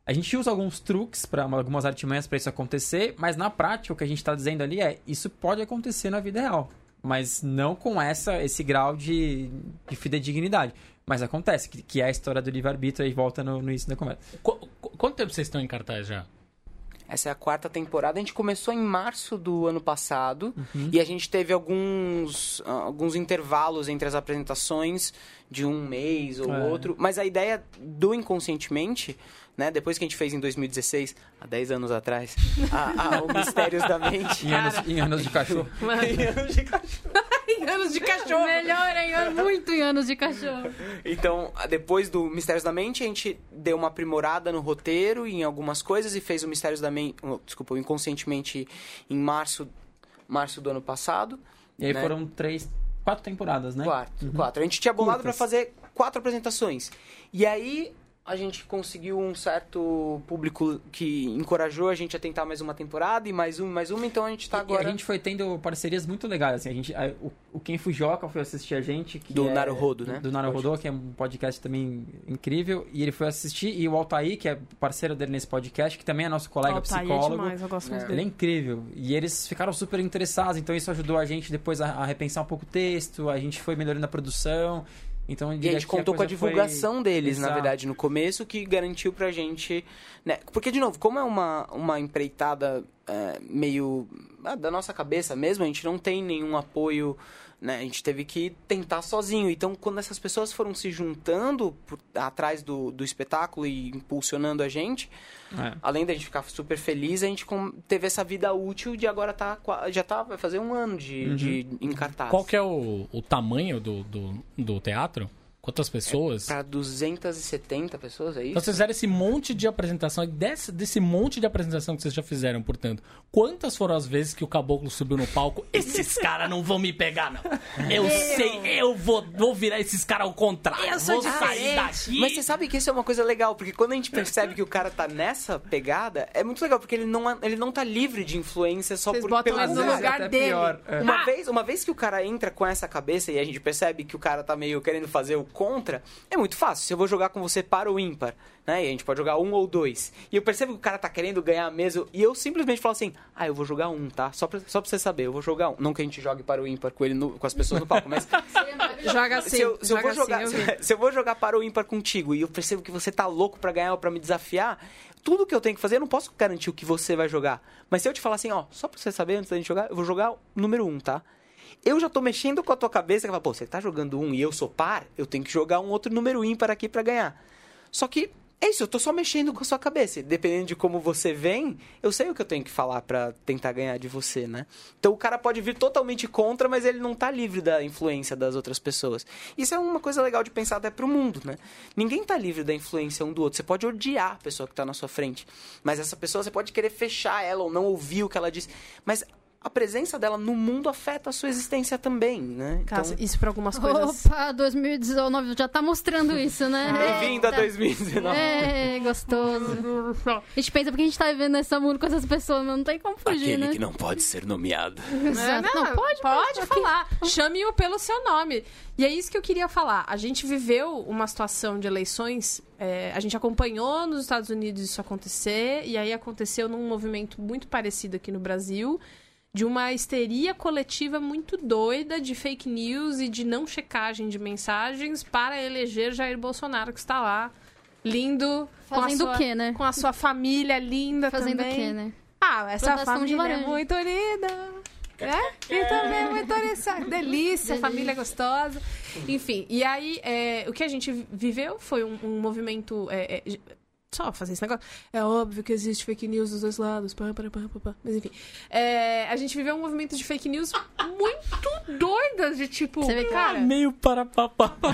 A gente usa alguns truques, para algumas artimanhas para isso acontecer, mas na prática o que a gente está dizendo ali é isso pode acontecer na vida real, mas não com essa esse grau de, de fidedignidade. Mas acontece, que, que é a história do livre-arbítrio e volta no, no início da conversa. Qu- qu- quanto tempo vocês estão em cartaz já? Essa é a quarta temporada. A gente começou em março do ano passado Uhum. e a gente teve alguns, alguns intervalos entre as apresentações de um mês ou É. outro. Mas a ideia do Inconscientemente, né, depois que a gente fez em 2016, há 10 anos atrás, a, a- o Mistérios da Mente. Em anos, em anos de cachorro. Em anos de cachorro. Melhor em anos, muito em anos de cachorro. Então, depois do Mistérios da Mente, a gente deu uma aprimorada no roteiro e em algumas coisas e fez o Mistérios da Mente, desculpa, o Inconscientemente em março março do ano passado. E aí né? foram três, quatro temporadas, né? Quatro, quatro. A gente tinha bolado pra fazer quatro apresentações. E aí a gente conseguiu um certo público que encorajou a gente a tentar mais uma temporada e mais uma, mais uma. Então a gente tá E- agora E a gente foi tendo parcerias muito legais, assim, a gente, a- o, o Quem Fujoca foi assistir a gente. Que Do é, Naruhodo, né? Do Naruhodo, que é um podcast também incrível, e ele foi assistir, e o Altair, que é parceiro dele nesse podcast, que também é nosso colega Altair é psicólogo. demais, eu gosto muito Ele é incrível. E eles ficaram super interessados, então isso ajudou a gente depois a, a repensar um pouco o texto, a gente foi melhorando a produção. Então, E a gente contou com a coisa foi- divulgação deles, na Exato. verdade, no começo, que garantiu pra gente. Né? Porque, de novo, como é uma, uma empreitada é, meio ah, da nossa cabeça mesmo, a gente não tem nenhum apoio. Né? A gente teve que tentar sozinho. Então, quando essas pessoas foram se juntando por- atrás do, do espetáculo e impulsionando a gente, É. além da gente ficar super feliz, a gente teve essa vida útil de agora tá já tá vai fazer um ano de, de em cartaz. Qual que é o, o tamanho do, do, do teatro? Quantas pessoas? Pra 270 pessoas, é isso? Então vocês fizeram esse monte de apresentação, e desse, desse monte de apresentação que vocês já fizeram, portanto, quantas foram as vezes que o caboclo subiu no palco? Esses caras não vão me pegar, não. Eu sei, eu vou, vou virar esses caras ao contrário. Eu sou vou sair daqui. Mas você sabe que isso é uma coisa legal, porque quando a gente percebe que o cara tá nessa pegada, é muito legal, porque ele não, é- ele não tá livre de influência só Vocês por botam pelo no lugar dele. pior, é. Uma, vez, uma vez que o cara entra com essa cabeça e a gente percebe que o cara tá meio querendo fazer o contra, é muito fácil. Se eu vou jogar com você para o ímpar, né? E a gente pode jogar um ou dois. E eu percebo que o cara tá querendo ganhar mesmo. E eu simplesmente falo assim: ah, eu vou jogar um, tá? Só pra, só pra você saber, eu vou jogar um. Não que a gente jogue para o ímpar com ele no- com as pessoas no palco, mas Joga assim, se eu, se eu vou jogar, assim, eu se eu vou jogar para o ímpar contigo e eu percebo que você tá louco pra ganhar ou pra me desafiar, tudo que eu tenho que fazer, eu não posso garantir o que você vai jogar. Mas se eu te falar assim, ó, só pra você saber antes da gente jogar, eu vou jogar o número um, tá? Eu já tô mexendo com a tua cabeça, que fala, pô, você tá jogando um e eu sou par, eu tenho que jogar um outro número ímpar aqui pra ganhar. Só que é isso, eu tô só mexendo com a sua cabeça. Dependendo de como você vem, eu sei o que eu tenho que falar pra tentar ganhar de você, né? Então o cara pode vir totalmente contra, mas ele não tá livre da influência das outras pessoas. Isso é uma coisa legal de pensar até pro mundo, né? Ninguém tá livre da influência um do outro. Você pode odiar a pessoa que tá na sua frente, mas essa pessoa você pode querer fechar ela ou não ouvir o que ela diz. Mas a presença dela no mundo afeta a sua existência também, né? Então, isso pra algumas coisas. Opa, 2019 já tá mostrando isso, né? bem-vindo a Eita. 2019. É, gostoso. A gente pensa porque a gente tá vivendo nesse mundo com essas pessoas, mas não tem como fugir, né? não pode ser nomeado. Exato. Não, Não, pode, pode pode. falar. Chame-o pelo seu nome. E é isso que eu queria falar. A gente viveu uma situação de eleições. é, a gente acompanhou nos Estados Unidos isso acontecer. E aí aconteceu num movimento muito parecido aqui no Brasil. De uma histeria coletiva muito doida de fake news e de não checagem de mensagens para eleger Jair Bolsonaro, que está lá, lindo. Fazendo sua- o quê, né? Com a sua família linda Fazendo o também. quê, né? Ah, essa Plantação família é muito linda. É? E também é muito delícia. Delícia, família gostosa. Enfim, e aí é, o que a gente viveu foi um, um movimento. é, é, só fazer esse negócio. É óbvio que existe fake news dos dois lados. Pá, pá, pá, pá, pá. Mas enfim. É, a gente viveu um movimento de fake news muito doidas, de tipo. Você vê cara. Meio para papá.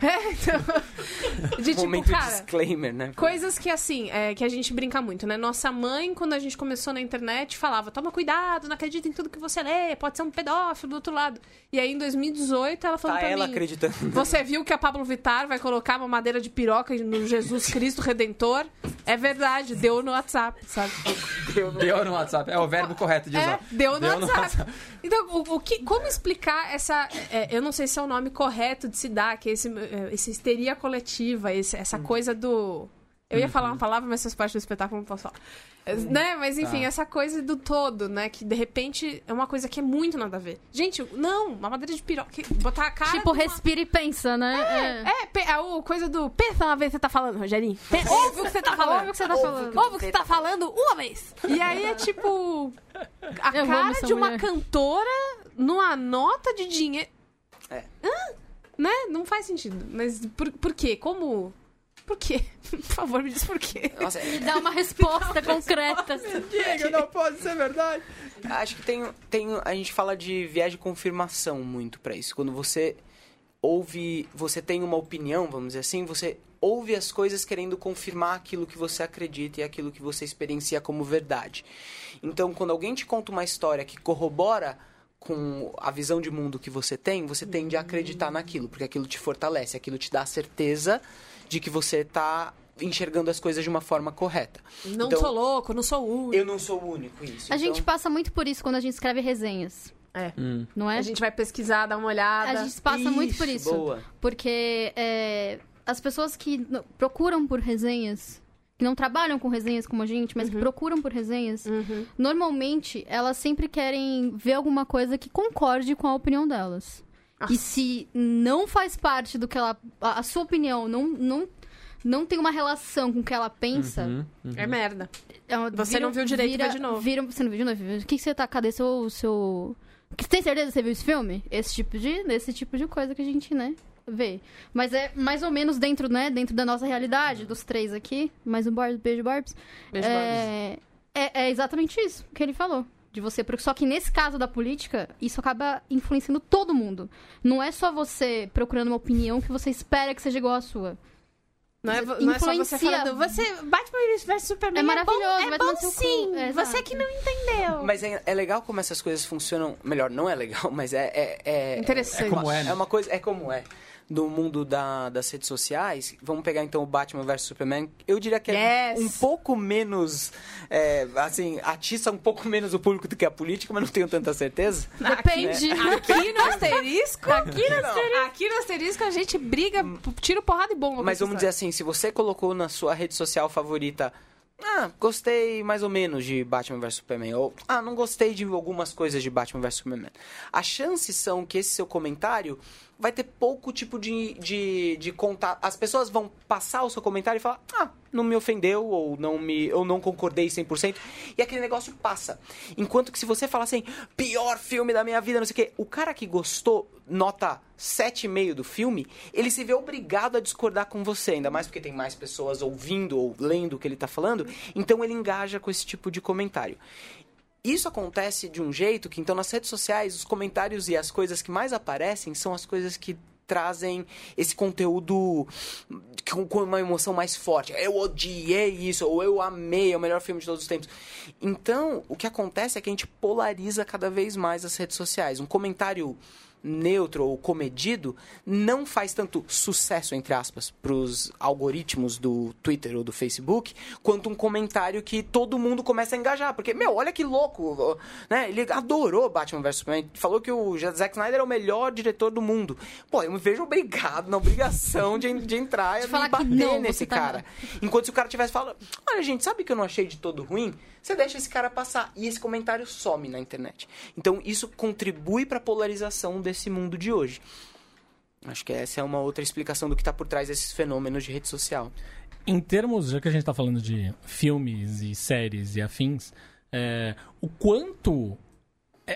É, então, de tipo, Momento cara. disclaimer, né? Coisas que, assim, é, que a gente brinca muito, né? Nossa mãe, quando a gente começou na internet, falava: toma cuidado, não acredita em tudo que você lê, pode ser um pedófilo do outro lado. E aí, em 2018, ela falou Tá pra ela mim: acreditando. Você viu que a Pablo Vittar vai colocar uma madeira de piroca no Jesus Cristo Redentor? É verdade, deu no WhatsApp, sabe? Deu no WhatsApp. É o verbo correto de É, usar. deu no WhatsApp. Então, o, o que, como explicar essa. é, eu não sei se é o nome correto de se dar, que é esse, essa histeria coletiva, esse- essa Hum. coisa do. Eu ia Uhum. falar uma palavra, mas faz parte do espetáculo, não posso falar. É, Né? Mas enfim, Tá. essa coisa do todo, né? Que de repente é uma coisa que é muito nada a ver. Gente, não, uma madeira de piroca. Botar a cara. Tipo, de uma- respira e pensa, né? É, pe- a o coisa do. Pensa uma vez que você tá falando, Rogerinho. Pe- Ouve o que você tá falando. Ouve o que você tá falando. Ouve o que você tá falando uma vez. E aí é tipo. A Eu cara de uma mulher. cantora numa nota de dinheiro. É. Hã? Né? Não faz sentido. Mas por, por quê? Como. Por quê? Por favor, me diz por quê. Nossa, Me dá uma resposta concreta. Diego, não pode ser verdade. Acho que tem, tem. A gente fala de viés de confirmação muito pra isso. Quando você ouve. Você tem uma opinião, vamos dizer assim, você ouve as coisas querendo confirmar aquilo que você acredita e aquilo que você experiencia como verdade. Então, quando alguém te conta uma história que corrobora com a visão de mundo que você tem, você tende a acreditar naquilo, porque aquilo te fortalece, aquilo te dá a certeza de que você está enxergando as coisas de uma forma correta. Não Então, sou louco, não sou único. Eu não sou o único, isso. A Então, gente passa muito por isso quando a gente escreve resenhas, É. não é? A gente vai pesquisar, dar uma olhada. A gente passa muito por Isso, isso. boa. Porque é, as pessoas que procuram por resenhas, que não trabalham com resenhas como a gente, mas que procuram por resenhas, Uhum. normalmente elas sempre querem ver alguma coisa que concorde com a opinião delas. E se não faz parte do que ela. A, a sua opinião não, não, não tem uma relação com o que ela pensa. Uhum, uhum. É merda. é uma- Você não viu direito, vira, vê de novo. vira- você não viu de novo? O que, que você tá. Cadê seu. seu... Que- Tem certeza que você viu esse filme? Esse tipo de, esse tipo de coisa que a gente, né, vê. Mas é mais ou menos dentro, né, dentro da nossa realidade, dos três aqui. Mais um Barbs, beijo, Barbs. Beijo, é, é, é exatamente isso que ele falou. De você. porque- Só que nesse caso da política, isso acaba influenciando todo mundo. Não é só você procurando uma opinião que você espera que seja igual à sua. Não é, não é só você falando, você Batman vs Superman É maravilhoso, é bom, é bom sim, É, você que não entendeu. Mas é, é legal como essas coisas funcionam. Melhor, não é legal, mas é. é, é Interessante. É, como é, né? É uma coisa. É como é. Do mundo da, das redes sociais, vamos pegar então o Batman vs Superman. Eu diria que é Yes. um pouco menos. é, assim, atiça um pouco menos o público do que a política, mas não tenho tanta certeza. Depende. Aqui no asterisco, aqui no asterisco, aqui no asterisco a gente briga, tira porrada e bomba. Mas vamos dizer assim, se você colocou na sua rede social favorita, ah, gostei mais ou menos de Batman vs Superman, ou ah, não gostei de algumas coisas de Batman vs Superman. As chances são que esse seu comentário vai ter pouco tipo de, de, de contato. As pessoas vão passar o seu comentário e falar, ah, não me ofendeu, ou não me eu não concordei 100%, e aquele negócio passa. Enquanto que se você falar assim, pior filme da minha vida, não sei o quê, o cara que gostou, nota 7,5 do filme, ele se vê obrigado a discordar com você, ainda mais porque tem mais pessoas ouvindo ou lendo o que ele tá falando, então ele engaja com esse tipo de comentário. Isso acontece de um jeito que, então, nas redes sociais, os comentários e as coisas que mais aparecem são as coisas que trazem esse conteúdo com uma emoção mais forte. Eu odiei isso, ou eu amei, é o melhor filme de todos os tempos. Então, o que acontece é que a gente polariza cada vez mais as redes sociais. Um comentário neutro ou comedido não faz tanto sucesso, entre aspas, para os algoritmos do Twitter ou do Facebook, quanto um comentário que todo mundo começa a engajar. Porque, meu, olha que louco, né? Ele adorou Batman vs Superman, falou que o Zack Snyder é o melhor diretor do mundo. Pô, eu me vejo obrigado, na obrigação de, de entrar De e me que bater não, nesse tá cara. Enquanto se o cara tivesse falado, olha gente, sabe que eu não achei de todo ruim? Você deixa esse cara passar e esse comentário some na internet. Então isso contribui para a polarização desse mundo de hoje. Acho que essa é uma outra explicação do que está por trás desses fenômenos de rede social. Em termos, já que a gente tá falando de filmes e séries e afins, é, o quanto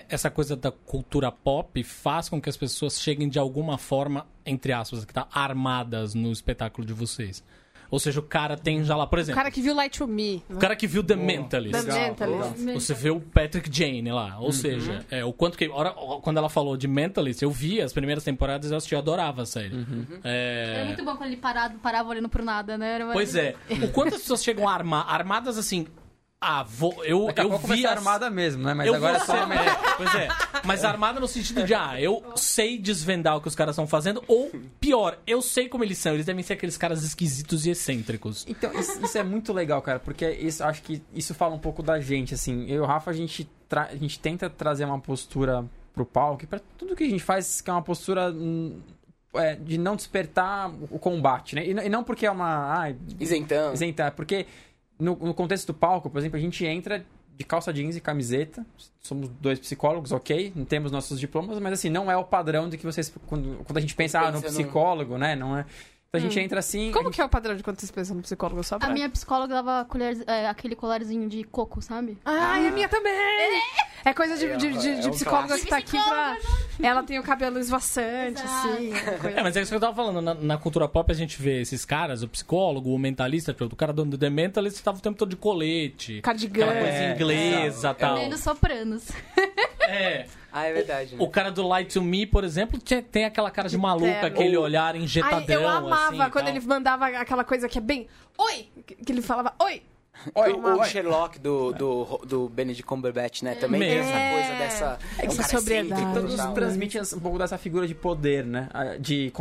essa coisa da cultura pop faz com que as pessoas cheguem de alguma forma, entre aspas, que tá armadas no espetáculo de vocês. Ou seja, o cara tem já lá, por O exemplo, cara que viu Light to Me. o cara que viu The Mentalist. The Mentalist. Você vê o Patrick Jane lá. Ou seja, é, o quanto que. hora- quando ela falou de Mentalist, eu vi as primeiras temporadas eu assisti, eu adorava a série. É, Era muito bom quando ele parado, parava olhando pro nada, né? Era Pois é. O quanto as pessoas chegam a armar, armadas assim. Ah, vou. Eu, Daqui a eu pouco vai vi as- armada mesmo, né? Mas eu agora é só ser- é, Pois é. Mas armada no sentido de, ah, eu sei desvendar o que os caras estão fazendo, ou pior, eu sei como eles são. Eles devem ser aqueles caras esquisitos e excêntricos. Então, isso, isso é muito legal, cara, porque isso, acho que isso fala um pouco da gente, assim. Eu e o Rafa, a gente, tra- a gente tenta trazer uma postura pro palco, pra tudo que a gente faz, que é uma postura hum, é, de não despertar o combate, né? E, não porque é uma... ai, Isentão. isentar, porque no, no contexto do palco, por exemplo, a gente entra de calça jeans e camiseta, somos dois psicólogos, ok, não temos nossos diplomas, mas assim, não é o padrão de que vocês, quando, quando a gente pensa, ah, no Pensa no- psicólogo, né, não é... Então a gente entra assim... Como gente- que é o padrão de quanto vocês pensam no psicólogo? Só pra... A minha psicóloga dava colher, é, aquele colarzinho de coco, sabe? Ai, a minha também! É coisa de, de, de, de é psicóloga que tá aqui pra... Ela tem o cabelo esvoaçante, assim. uma coisa- É, mas é isso que eu tava falando. Na, na cultura pop a gente vê esses caras, o psicólogo, o mentalista, tipo, o cara do The Mentalist tava o tempo todo de colete. Cardigan. Aquela coisa É, inglesa e tal. Menos sopranos. É. Ah, é verdade. né? O cara do Light to Me, por exemplo, tinha- tem aquela cara de maluca, É. aquele Ou- olhar Ai, injetadão. eu amava assim, quando tal. ele mandava aquela coisa que é bem. Oi! Que ele falava, oi! Oi, o, o oi. Sherlock do, do, do Benedict Cumberbatch, né? Também tem essa coisa dessa... É, um essa cara sobriedade. excêntrico e Todos transmitem um pouco dessa figura de poder, né? De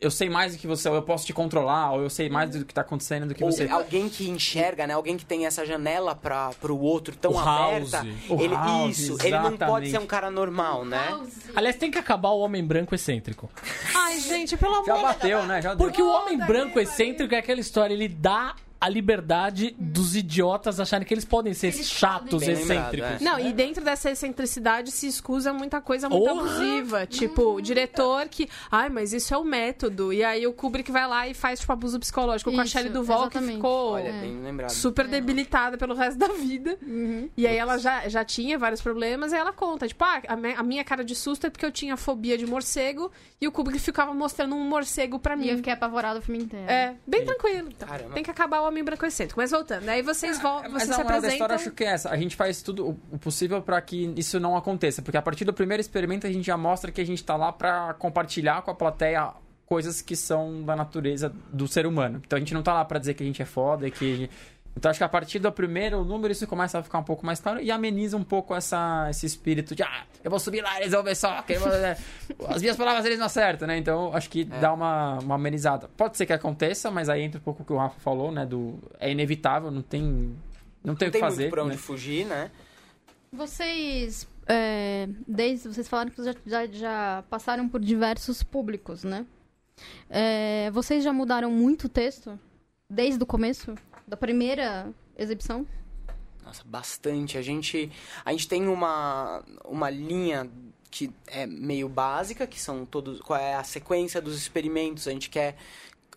eu sei mais do que você, ou eu posso te controlar, ou eu sei mais do que tá acontecendo do que Ou você. alguém que enxerga, né? Alguém que tem essa janela para pro outro tão O House. aberta. O ele, House, isso, ele não pode exatamente. ser um cara normal, né? Aliás, tem que acabar o homem branco excêntrico. Ai, gente, pelo amor Já bateu, né? Já deu. Porque o homem branco excêntrico é aquela história, ele dá a liberdade dos idiotas acharem que eles podem ser chatos, Bem lembrado, excêntricos. é. Não, e dentro dessa excentricidade se escusa muita coisa muito abusiva. Tipo, o diretor que. Ai, mas isso é o método. E aí o Kubrick vai lá e faz, tipo, abuso psicológico com a Isso, Shelley Duval, que exatamente. ficou Olha, bem lembrado. super debilitada pelo resto da vida. E aí ela já, já tinha vários problemas, e ela conta, tipo, ah, a, me- a minha cara de susto é porque eu tinha fobia de morcego e o Kubrick ficava mostrando um morcego pra E eu mim. fiquei apavorada o filme inteiro. É, bem tranquilo. Então, Caramba. tem que acabar o homem branco excêntrico. Mas voltando, aí vocês vão, Mas vocês a se moral da história apresentam. acho que é essa. A gente faz tudo o- o possível pra que isso não aconteça. Porque a partir do primeiro experimento a gente já mostra que a gente tá lá pra compartilhar com a plateia coisas que são da natureza do ser humano. Então a gente não tá lá pra dizer que a gente é foda e que. Então acho que a partir do primeiro número isso começa a ficar um pouco mais claro e ameniza um pouco essa, esse espírito de ah, eu vou subir lá, eles vão ver só, que vou- é, as minhas palavras eles não acertam, né? Então acho que dá uma, uma amenizada. Pode ser que aconteça, mas aí entra um pouco o que o Rafa falou, né? Do, é inevitável, não tem, não tem Não o que tem fazer. muito pra onde né? fugir, né? Vocês, é, desde vocês falaram que já, já, já passaram por diversos públicos, né? É, vocês já mudaram muito o texto desde o começo da primeira exibição? Nossa, bastante. A gente, a gente tem uma, uma linha que é meio básica, que são todos. Qual é a sequência dos experimentos? A gente quer.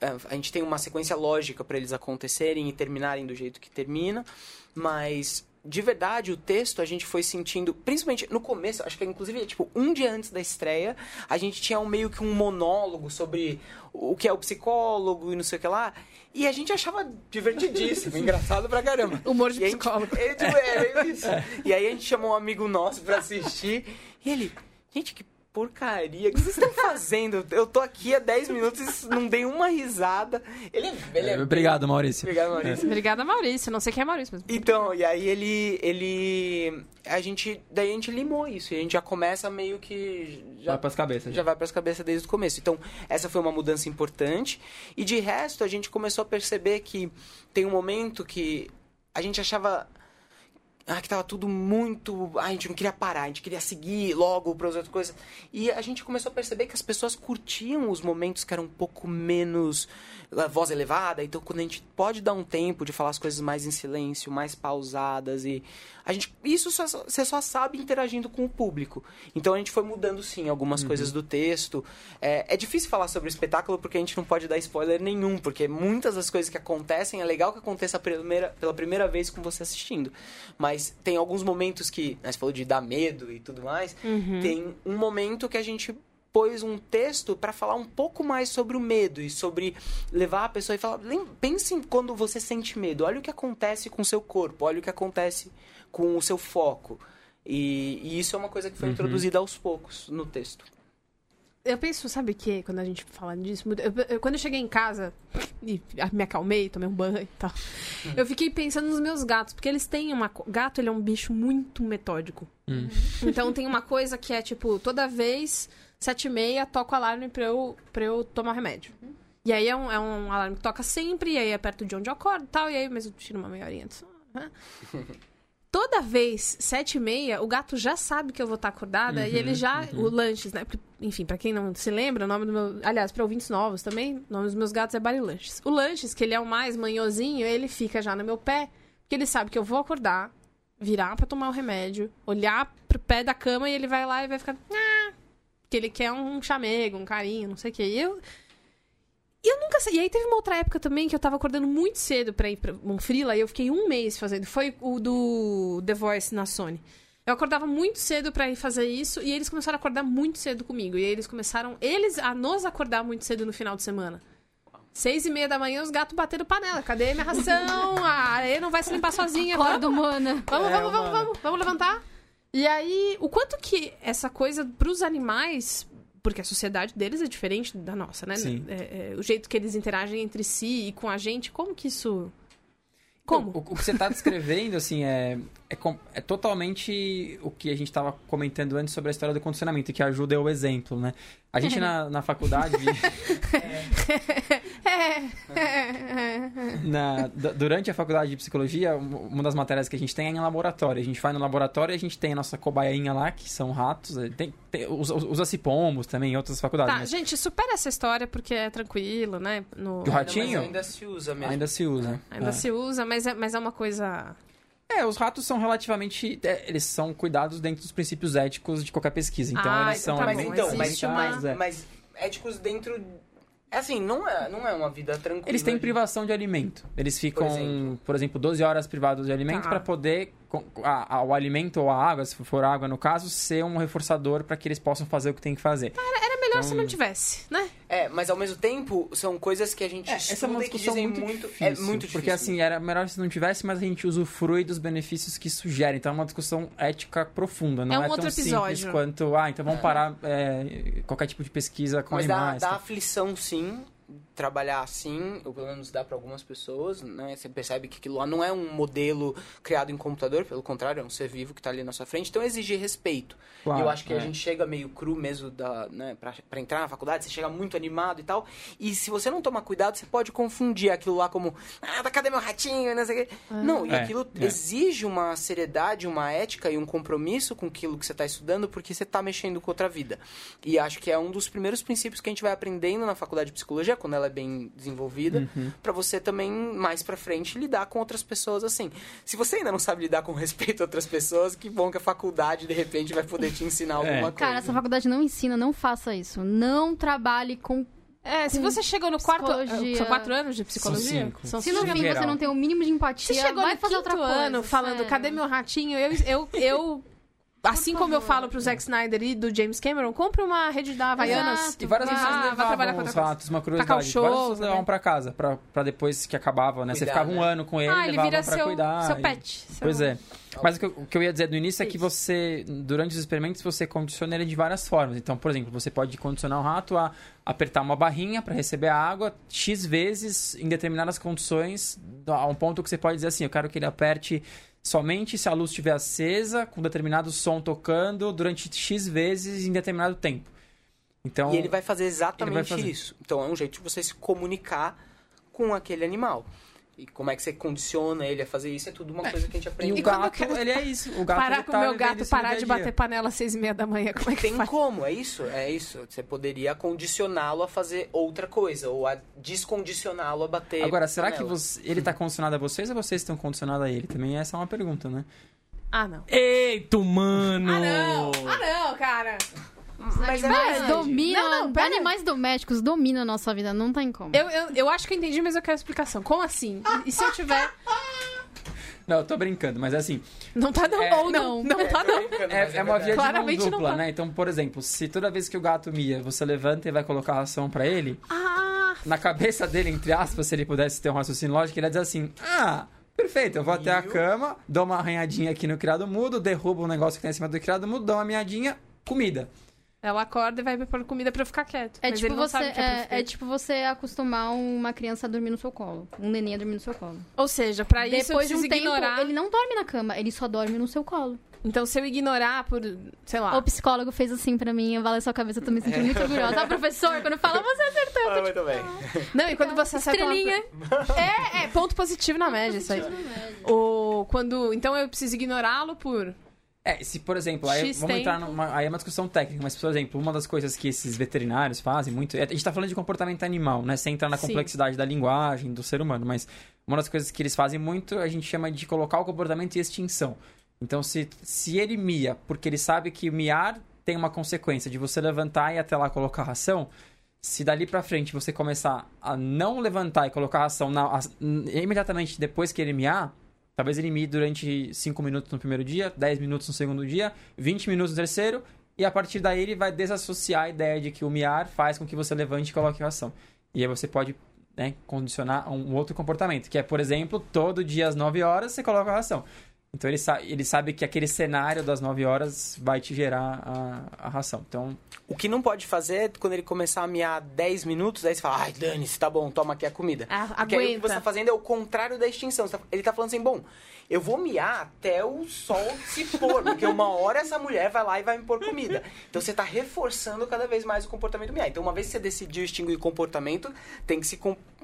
é, A gente tem uma sequência lógica para eles acontecerem e terminarem do jeito que termina, mas de verdade o texto a gente foi sentindo, principalmente no começo, acho que inclusive tipo um dia antes da estreia, a gente tinha um, meio que um monólogo sobre o que é o psicólogo e não sei o que lá, e a gente achava divertidíssimo, engraçado pra caramba. Humor de E a gente- psicólogo. é, tipo, é, meio isso. E aí a gente chamou um amigo nosso pra assistir. E ele, gente, que porcaria, o que vocês estão fazendo? Eu tô aqui há 10 minutos e não dei uma risada. Ele, ele é. Obrigado, Maurício. Obrigado, Maurício. Obrigada, Maurício. Não sei quem é Maurício, mas. Então, e aí ele. ele. A gente. Daí a gente limou isso. E a gente já começa meio que. Já Vai pras cabeças. já vai para as cabeças desde o começo. Então, essa foi uma mudança importante. E de resto, a gente começou a perceber que tem um momento que a gente achava ah, que tava tudo muito. Ah, a gente não queria parar, a gente queria seguir logo para as outras coisas. E a gente começou a perceber que as pessoas curtiam os momentos que eram um pouco menos ah, voz elevada. Então, quando a gente pode dar um tempo de falar as coisas mais em silêncio, mais pausadas e a gente isso só- você só sabe interagindo com o público. Então a gente foi mudando sim algumas coisas do texto. É, é difícil falar sobre o espetáculo porque a gente não pode dar spoiler nenhum, porque muitas das coisas que acontecem é legal que aconteça a primeira, pela primeira vez com você assistindo. Mas tem alguns momentos que, né, você falou de dar medo e tudo mais, tem um momento que a gente pôs um texto para falar um pouco mais sobre o medo e sobre levar a pessoa e falar, "Lem- pense em quando você sente medo, olha o que acontece com o seu corpo, olha o que acontece com o seu foco. E, e isso é uma coisa que foi introduzida aos poucos no texto. Eu penso, sabe o que? Quando a gente fala disso, eu- eu- quando eu cheguei em casa e me acalmei, tomei um banho e tal, eu fiquei pensando nos meus gatos, porque eles têm uma. Gato, ele é um bicho muito metódico. Então tem uma coisa que é tipo, toda vez, sete e meia, toca o alarme pra eu, pra eu tomar remédio. E aí é um, é um alarme que toca sempre, e aí é perto de onde eu acordo e tal, e aí, mas eu tiro uma meia horinha antes. Toda vez, sete e meia, o gato já sabe que eu vou estar acordada e ele já. O Lanches, né? Porque, enfim, pra quem não se lembra, o nome do meu. Aliás, pra ouvintes novos também, o nome dos meus gatos é Barry Lanches. O Lanches, que ele é o mais manhosinho, ele fica já no meu pé, porque ele sabe que eu vou acordar, virar pra tomar o remédio, olhar pro pé da cama e ele vai lá e vai ficar. "Ah", Porque ele quer um chamego, um carinho, não sei o quê. E eu. E eu nunca sei. E aí teve uma outra época também que eu tava acordando muito cedo pra ir pra um freela e eu fiquei um mês fazendo. Foi o do The Voice na Sony. Eu acordava muito cedo pra ir fazer isso e eles começaram a acordar muito cedo comigo. E aí eles começaram, eles a nos acordar muito cedo no final de semana. Seis e meia da manhã, os gatos batendo panela. Cadê minha ração? A areia não vai se limpar sozinha. Acorda humana. Vamos, vamos, vamos, vamos. Vamos levantar? E aí, o quanto que essa coisa pros animais. Porque a sociedade deles é diferente da nossa, né? Sim. É- é, o jeito que eles interagem entre si e com a gente, como que isso. Como? O, o que você está descrevendo, assim, é, é, é totalmente o que a gente estava comentando antes sobre a história do condicionamento, que ajuda é o exemplo, né? A gente na, na faculdade, na- du- durante a faculdade de psicologia, um- uma das matérias que a gente tem é em laboratório. A gente vai no laboratório e a gente tem a nossa cobaiinha lá, que são ratos. eh, Tem, tem- usa- Usa-se pombos também em outras faculdades. Tá, mas gente, supera essa história porque é tranquilo, né? No- Do ratinho? Mas ainda se usa mesmo. ainda se usa. Ainda É. se usa, mas é, mas é uma coisa. É, os ratos são relativamente. é, eles são cuidados dentro dos princípios éticos de qualquer pesquisa. Então Ah, eles então são. tá mas bom, então, mas, existe uma- mas, mas éticos dentro. É assim, não é, não é uma vida tranquila. Eles têm privação de alimento. Eles ficam, Por por exemplo. exemplo, 12 horas privados de alimento Tá. para poder com- a- a- o alimento ou a água, se for água no caso, ser um reforçador para que eles possam fazer o que tem que fazer. Era melhor Então- se não tivesse, né? É, mas ao mesmo tempo, são coisas que a gente É, essa é uma e que discussão dizem muito, muito. difícil. é muito difícil. Porque assim, era melhor se não tivesse, mas a gente usufrui dos benefícios que isso gera. Então é uma discussão ética profunda. Não É é, um tão outro simples episódio. quanto, ah, então vamos parar é, qualquer tipo de pesquisa com Mas dá, animais. dá tá? aflição, sim, trabalhar assim, ou pelo menos dá para algumas pessoas, né? Você percebe que aquilo lá não é um modelo criado em computador, pelo contrário, é um ser vivo que tá ali na sua frente, então exige respeito. Claro, e eu acho que é. a gente chega meio cru mesmo da, né, pra, pra entrar na faculdade, você chega muito animado e tal, e se você não tomar cuidado, você pode confundir aquilo lá como, ah, cadê meu ratinho, não sei o quê. Não, e É, aquilo é. exige uma seriedade, uma ética e um compromisso com aquilo que você está estudando, porque você está mexendo com outra vida. E acho que é um dos primeiros princípios que a gente vai aprendendo na faculdade de psicologia, quando ela é bem desenvolvida, Uhum. pra você também, mais pra frente, lidar com outras pessoas assim. Se você ainda não sabe lidar com respeito a outras pessoas, que bom que a faculdade, de repente, vai poder te ensinar alguma É. coisa. Cara, essa faculdade não ensina, não faça isso. Não trabalhe com. É, se você chegou no quarto. psicologia. São quatro anos de psicologia? cinco. São Se no cinco. fim você não tem o mínimo de empatia, Você chegou vai no fazer quinto outra coisa. ano falando, sério. cadê meu ratinho? Eu, eu, eu assim como eu falo pro Zack Snyder e do James Cameron, compre uma rede da Havaianas. Exato. E várias Vá- pessoas levavam com os ratos, uma curiosidade. Show várias pessoas levavam pra casa, pra, pra depois que acabava, né? Você Cuidar, ficava um né? ano com ele, Ah, ele levavam vira pra seu, cuidar. seu e- pet. seu- Pois é. Mas o que, eu, o que eu ia dizer no início é que Isso. você, durante os experimentos, você condiciona ele de várias formas. Então, por exemplo, você pode condicionar o rato a apertar uma barrinha para receber a água X vezes em determinadas condições, a um ponto que você pode dizer assim, eu quero que ele aperte somente se a luz estiver acesa, com determinado som tocando, durante X vezes em determinado tempo. Então, E ele vai fazer exatamente vai fazer. isso. Então é um jeito de você se comunicar com aquele animal. E como é que você condiciona ele a fazer isso é tudo uma coisa que a gente aprende. o E quando eu gato, quero ele é isso. O gato Parar com tá o meu vivendo gato, parar dia de dia. bater panela às seis e meia da manhã. Como é que Tem faz? como, é isso? É isso. Você poderia condicioná-lo a fazer outra coisa, ou a descondicioná-lo a bater. Agora, será que panela. você- ele tá condicionado a vocês ou vocês estão condicionados a ele? Também essa é uma pergunta, né? Ah, não. Eita, mano! Ah, não! Ah, não, cara! Mas é Animais verdade. dominam. Não, não, animais domésticos dominam a nossa vida, não tem como. Eu, eu, eu acho que eu entendi, mas eu quero explicação. Como assim? E, e se eu tiver. Não, eu tô brincando, mas é assim, Não tá não. É, Ou não. Não tá não. é, é uma via de mão não dupla, tá. né? Então, por exemplo, se toda vez que o gato mia, você levanta e vai colocar ração pra ele, Ah, na cabeça dele, entre aspas, se ele pudesse ter um raciocínio lógico, ele ia dizer assim, ah... Perfeito, eu vou até a cama, dou uma arranhadinha aqui no criado mudo, derrubo um negócio que tem em cima do criado mudo, dou uma miadinha, comida. Ela acorda e vai me pôr comida pra eu ficar quieto. É tipo, você, é, é, é tipo você acostumar uma criança a dormir no seu colo. Um neném a dormir no seu colo. Ou seja, pra isso Depois eu de um tempo, ignorar. ele não dorme na cama, ele só dorme no seu colo. Então, se eu ignorar por, sei lá. O psicólogo fez assim pra mim, eu valeu sua cabeça, eu tô me sentindo É. muito orgulhosa. Ah, professor, quando fala, você acertou. Ah, muito bem. Não, e quando você acerta uma- Estrelinha. É, é, ponto positivo na média isso aí. O, quando, então eu preciso ignorá-lo por... É, se por exemplo, aí vamos entrar numa. Aí é uma discussão técnica, mas por exemplo, uma das coisas que esses veterinários fazem muito. A gente tá falando de comportamento animal, né? Sem entrar na Sim. complexidade da linguagem, do ser humano, mas uma das coisas que eles fazem muito a gente chama de colocar o comportamento em extinção. Então, se, se ele mia, porque ele sabe que miar tem uma consequência de você levantar e até lá colocar ração, se dali pra frente você começar a não levantar e colocar ração na, a- imediatamente depois que ele miar, talvez ele mie durante 5 minutos no primeiro dia, 10 minutos no segundo dia, 20 minutos no terceiro, e a partir daí ele vai desassociar a ideia de que o miar faz com que você levante e coloque ração. E aí você pode né, condicionar a um outro comportamento, que é, por exemplo, todo dia às 9 horas você coloca a ração. Então ele, sa ele sabe que aquele cenário das 9 horas vai te gerar a, a ração. Então, O que não pode fazer é quando ele começar a miar 10 minutos, aí você fala, ai, dane-se, tá bom, toma aqui a comida. Ah, Porque aí o que você tá fazendo é o contrário da extinção. Tá- Ele tá falando assim, bom, eu vou miar até o sol se pôr, porque uma hora essa mulher vai lá e vai me pôr comida. Então você tá reforçando cada vez mais o comportamento miar. Então uma vez que você decidiu extinguir o comportamento, tem que se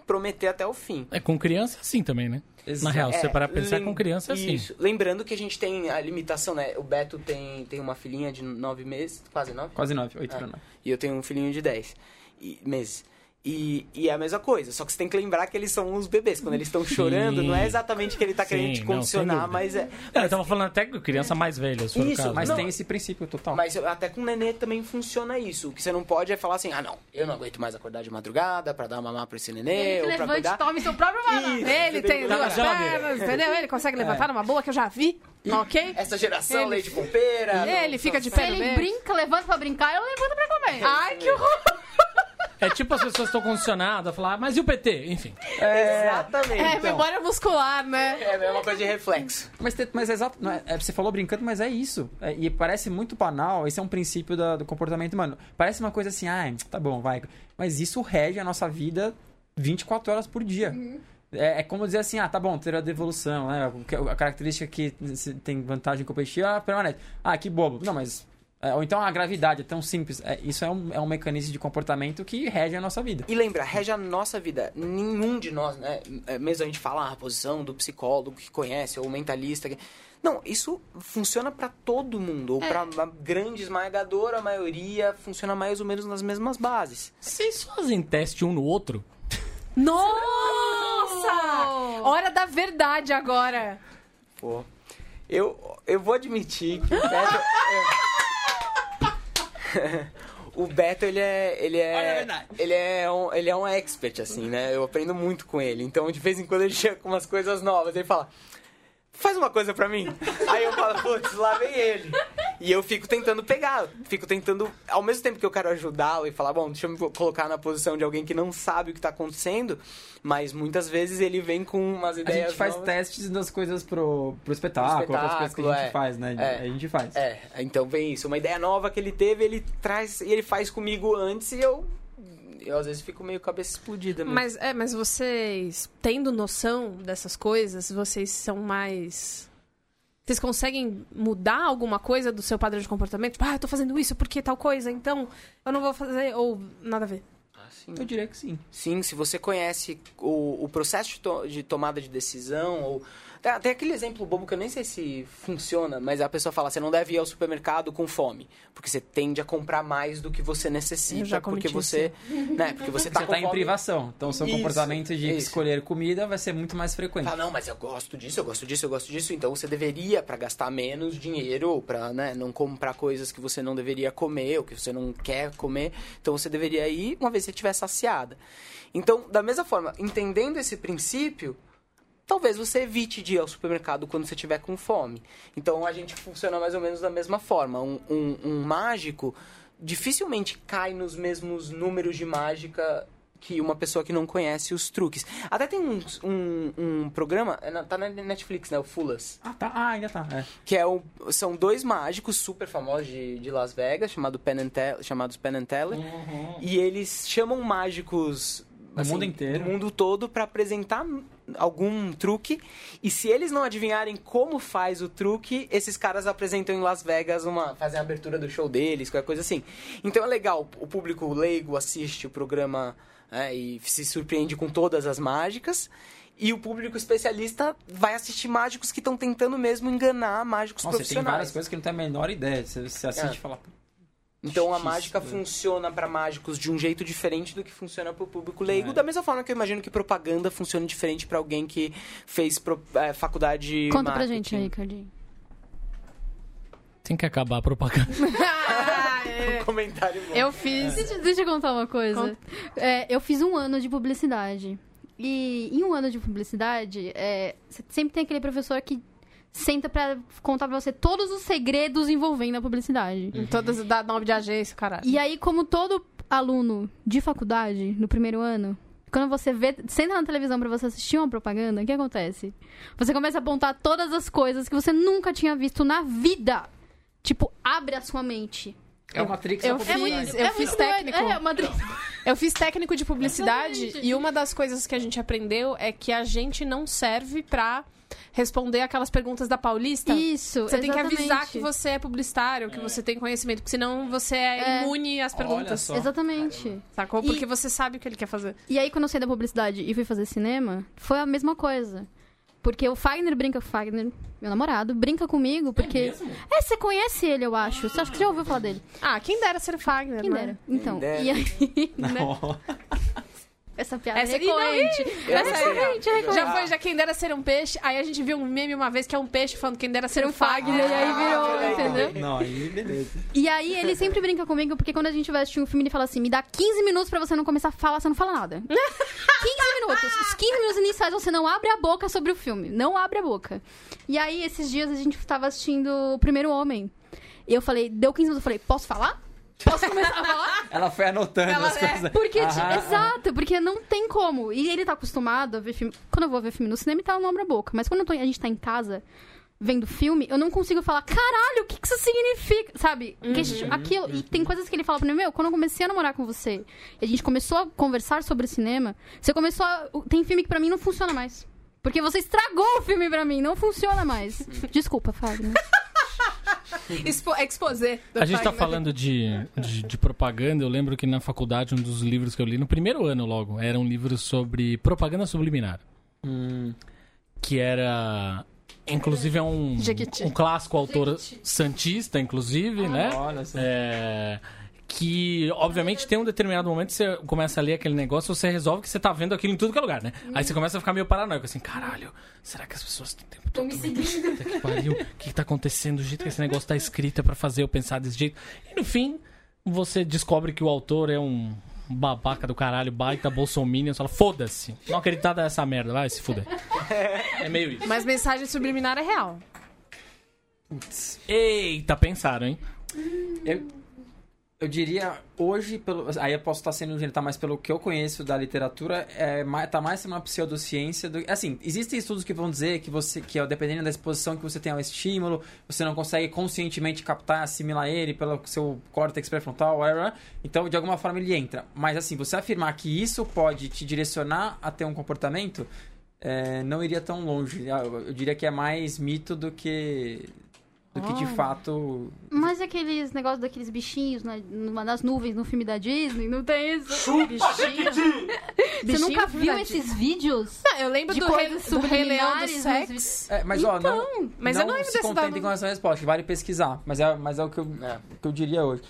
comprometer até o fim. É com criança assim também, né? Na real, se você parar pra pensar, lem- com criança é assim. Isso. Lembrando que a gente tem a limitação, né? O Beto tem, tem uma filhinha de nove meses, quase nove. quase 9, 8 Ah. para 9. E eu tenho um filhinho de 10 e- meses. E, e é a mesma coisa, só que você tem que lembrar que eles são os bebês. Quando eles estão chorando, não é exatamente que ele tá Sim, querendo te condicionar, mas é. Não, eu tava falando até com criança mais velha, se Isso, caso. Mas Não, tem esse princípio total. Mas até com o nenê também funciona isso. O que você não pode é falar assim: ah, não, eu não aguento mais acordar de madrugada pra dar mamar pra esse nenê, Ele ou levante e cuidar. tome seu próprio. Isso, Ele tem entendeu? duas pernas, entendeu? Ele consegue levantar numa boa, que eu já vi, ok? Essa geração, Ele- leite com pera. Ele não- fica de Se pé no ele brinca, levanta pra brincar, eu levanto pra comer. Ai, que horror! É tipo as pessoas estão condicionadas a falar, "Ah, mas e o PT? Enfim. Exatamente. É, então. memória muscular, né? É a mesma coisa de reflexo. Mas, mas é exato, não é- é, você falou brincando, mas é isso. É, e parece muito banal, esse é um princípio da- do comportamento humano. Parece uma coisa assim, ah, tá bom, vai. Mas isso rege a nossa vida 24 horas por dia. É, é como dizer assim, ah, tá bom, teoria da evolução, né? A característica que tem vantagem competitiva ah, permanece. Ah, que bobo. Não, mas. É, ou então a gravidade é tão simples. É, isso é um, é um mecanismo de comportamento que rege a nossa vida. E lembra, rege a nossa vida. Nenhum de nós, né? é, Mesmo a gente fala ah, a posição do psicólogo que conhece, ou o mentalista. que- Não, isso funciona pra todo mundo, ou pra uma grande esmagadora maioria, funciona mais ou menos nas mesmas bases. Vocês fazem teste um no outro? Nossa! Hora da verdade agora. Pô. Eu, eu vou admitir que o Beto. é- o Beto, ele é. Ele é. Ele é, um, ele é um expert, assim, né? Eu aprendo muito com ele. Então, de vez em quando, ele chega com umas coisas novas. Ele fala. Faz uma coisa pra mim. Aí eu falo, putz, lá vem ele. E eu fico tentando pegar, fico tentando, ao mesmo tempo que eu quero ajudá-lo e falar, bom, deixa eu me colocar na posição de alguém que não sabe o que tá acontecendo, mas muitas vezes ele vem com umas A ideias gente faz novas. testes das coisas pro, pro espetáculo, Pro outras coisas que a gente espetáculo, é. faz, né? É. A gente faz. É, então vem isso. Uma ideia nova que ele teve, ele traz e ele faz comigo antes e eu. Eu às vezes fico meio cabeça explodida mesmo. Mas, é, mas vocês, tendo noção dessas coisas, vocês são mais. Vocês conseguem mudar alguma coisa do seu padrão de comportamento? Tipo, ah, eu tô fazendo isso porque tal coisa, então eu não vou fazer. Ou nada a ver. Assim, Eu diria que sim. Sim, se você conhece o, o processo de, to- de tomada de decisão, ou. Tem, tem aquele exemplo bobo que eu nem sei se funciona, mas a pessoa fala: você não deve ir ao supermercado com fome, porque você tende a comprar mais do que você necessita, já porque você. Né, porque você tá Você com tá em privação. Então, seu Isso, comportamento de isso. escolher comida vai ser muito mais frequente. Fala, não, mas eu gosto disso, eu gosto disso, eu gosto disso. Então você deveria, pra gastar menos dinheiro, ou pra né, não comprar coisas que você não deveria comer, ou que você não quer comer. Então você deveria ir uma vez que você estiver saciada. Então, da mesma forma, entendendo esse princípio, talvez você evite de ir ao supermercado quando você estiver com fome. Então a gente funciona mais ou menos da mesma forma. Um, um- um mágico dificilmente cai nos mesmos números de mágica que uma pessoa que não conhece os truques. Até tem um, um, um programa, é na- tá na Netflix, né? O Fulas. Ah, tá. Ah, ainda tá. É. Que é o, são dois mágicos super famosos de, de Las Vegas, chamado Penn and Teller- chamados Penn and Teller. E eles chamam mágicos Do mundo inteiro. do mundo todo para apresentar algum truque. E se eles não adivinharem como faz o truque, esses caras apresentam em Las Vegas uma. fazem a abertura do show deles, qualquer coisa assim. Então é legal, o público leigo assiste o programa né, e se surpreende com todas as mágicas. E o público especialista vai assistir mágicos que estão tentando mesmo enganar mágicos Nossa, tem profissionais. várias coisas que não tem a menor ideia. Você, você assiste É. e fala. Então a mágica né? funciona para mágicos de um jeito diferente do que funciona para o público leigo, É. da mesma forma que eu imagino que propaganda funciona diferente para alguém que fez pro- é, faculdade de Conta pra marketing. gente aí, Cardinho. Tem que acabar a propaganda. Ah, é. Comentário bom. Eu fiz. Deixa, deixa eu contar uma coisa. É, eu fiz um ano de publicidade. E em um ano de publicidade, é, você sempre tem aquele professor que senta pra contar pra você todos os segredos envolvendo a publicidade. Em todas dá nome de agência, caralho. E aí, como todo aluno de faculdade, no primeiro ano, Quando você vê, senta na televisão pra você assistir uma propaganda, o que acontece? Você começa a apontar todas as coisas que você nunca tinha visto na vida. Tipo, abre a sua mente. É o Matrix eu da fiz- publicidade. eu é fiz muito técnico. doido. É, uma... Eu fiz técnico de publicidade Exatamente. e uma das coisas que a gente aprendeu é que a gente não serve pra responder aquelas perguntas da Paulista. Isso, Você tem que avisar exatamente. que você é publicitário, que você tem conhecimento, porque senão você é, É. imune às Olha perguntas. só. Exatamente. Sacou? E- Porque você sabe o que ele quer fazer. E aí, quando eu saí da publicidade e fui fazer cinema, foi a mesma coisa. Porque o Fagner brinca com o Fagner, meu namorado, brinca comigo, porque. É, você conhece ele, eu acho. Você acha que já ouviu falar dele? Ah, quem dera ser o Fagner, Quem né? dera. Então, dera. e aí. né? Essa piada Essa- é recorrente. Essa gostei. recorrente, é recorrente. Já foi, já quem dera ser um peixe. Aí a gente viu um meme uma vez que é um peixe falando quem dera ser um Fagner, e aí virou, entendeu? Não, aí beleza. E aí ele sempre brinca comigo, porque quando a gente vai assistir um filme, ele fala assim: me dá 15 minutos pra você não começar a falar, você não fala nada. 15 minutos. Os 15 minutos iniciais você não abre a boca sobre o filme. Não abre a boca. E aí, esses dias, a gente tava assistindo O Primeiro Homem. E eu falei, deu 15 minutos, eu falei, posso falar? Posso começar a falar? Ela foi anotando Ela as é, coisas. Porque, Aham, aham. exato, porque não tem como. E ele tá acostumado a ver filme. Quando eu vou ver filme no cinema, então não abre a boca. Mas quando eu tô- a gente tá em casa vendo filme, eu não consigo falar, caralho, o que, que isso significa? Sabe? Que- aquilo, e tem coisas que ele fala pra mim, meu, quando eu comecei a namorar com você, e a gente começou a conversar sobre cinema, você começou a. Tem filme que pra mim não funciona mais. Porque você estragou o filme pra mim, não funciona mais. Desculpa, Fagner. Expo exposé. A gente tá Fagner. falando de, de, de propaganda. Eu lembro que na faculdade, um dos livros que eu li, no primeiro ano logo, era um livro sobre propaganda subliminar. Hum, Que era. Inclusive é um, Jequiti. um clássico autor santista, inclusive, né? olha. É, que, obviamente, tem um determinado momento que você começa a ler aquele negócio, você resolve que você tá vendo aquilo em tudo que é lugar, né? Aí você começa a ficar meio paranoico, assim, caralho, será que as pessoas estão tempo todo me seguindo? Puta que pariu, o que, que tá acontecendo? O jeito que esse negócio tá escrito é pra fazer eu pensar desse jeito. E no fim, você descobre que o autor é um babaca do caralho, baita bolsominion, você fala, foda-se, não acreditar nessa merda, vai se fuder. É meio isso. Mas mensagem subliminar é real. Eita, pensaram, hein? Eu, eu diria, hoje, pelo, aí eu posso estar sendo tá mais pelo que eu conheço da literatura, é, tá mais uma pseudociência do. Assim, existem estudos que vão dizer que você, que dependendo da exposição que você tem ao estímulo, você não consegue conscientemente captar, assimilar ele pelo seu córtex pré-frontal, whatever. Então, de alguma forma, ele entra. Mas, assim, você afirmar que isso pode te direcionar a ter um comportamento, é, não iria tão longe. Eu, eu diria que é mais mito do que. Do que de fato Mas aqueles negócios daqueles bichinhos na, numa das nuvens no filme da Disney, não tem isso? Você nunca viu esses vídeos? Não, eu lembro De do, coisas rei, do Rei Leão do subliminares Sex. É, mas ó, não, Então, mas eu não lembro se desse contentem dado. com essa resposta, vale pesquisar. Mas é, mas é o que eu, É. o que eu diria hoje.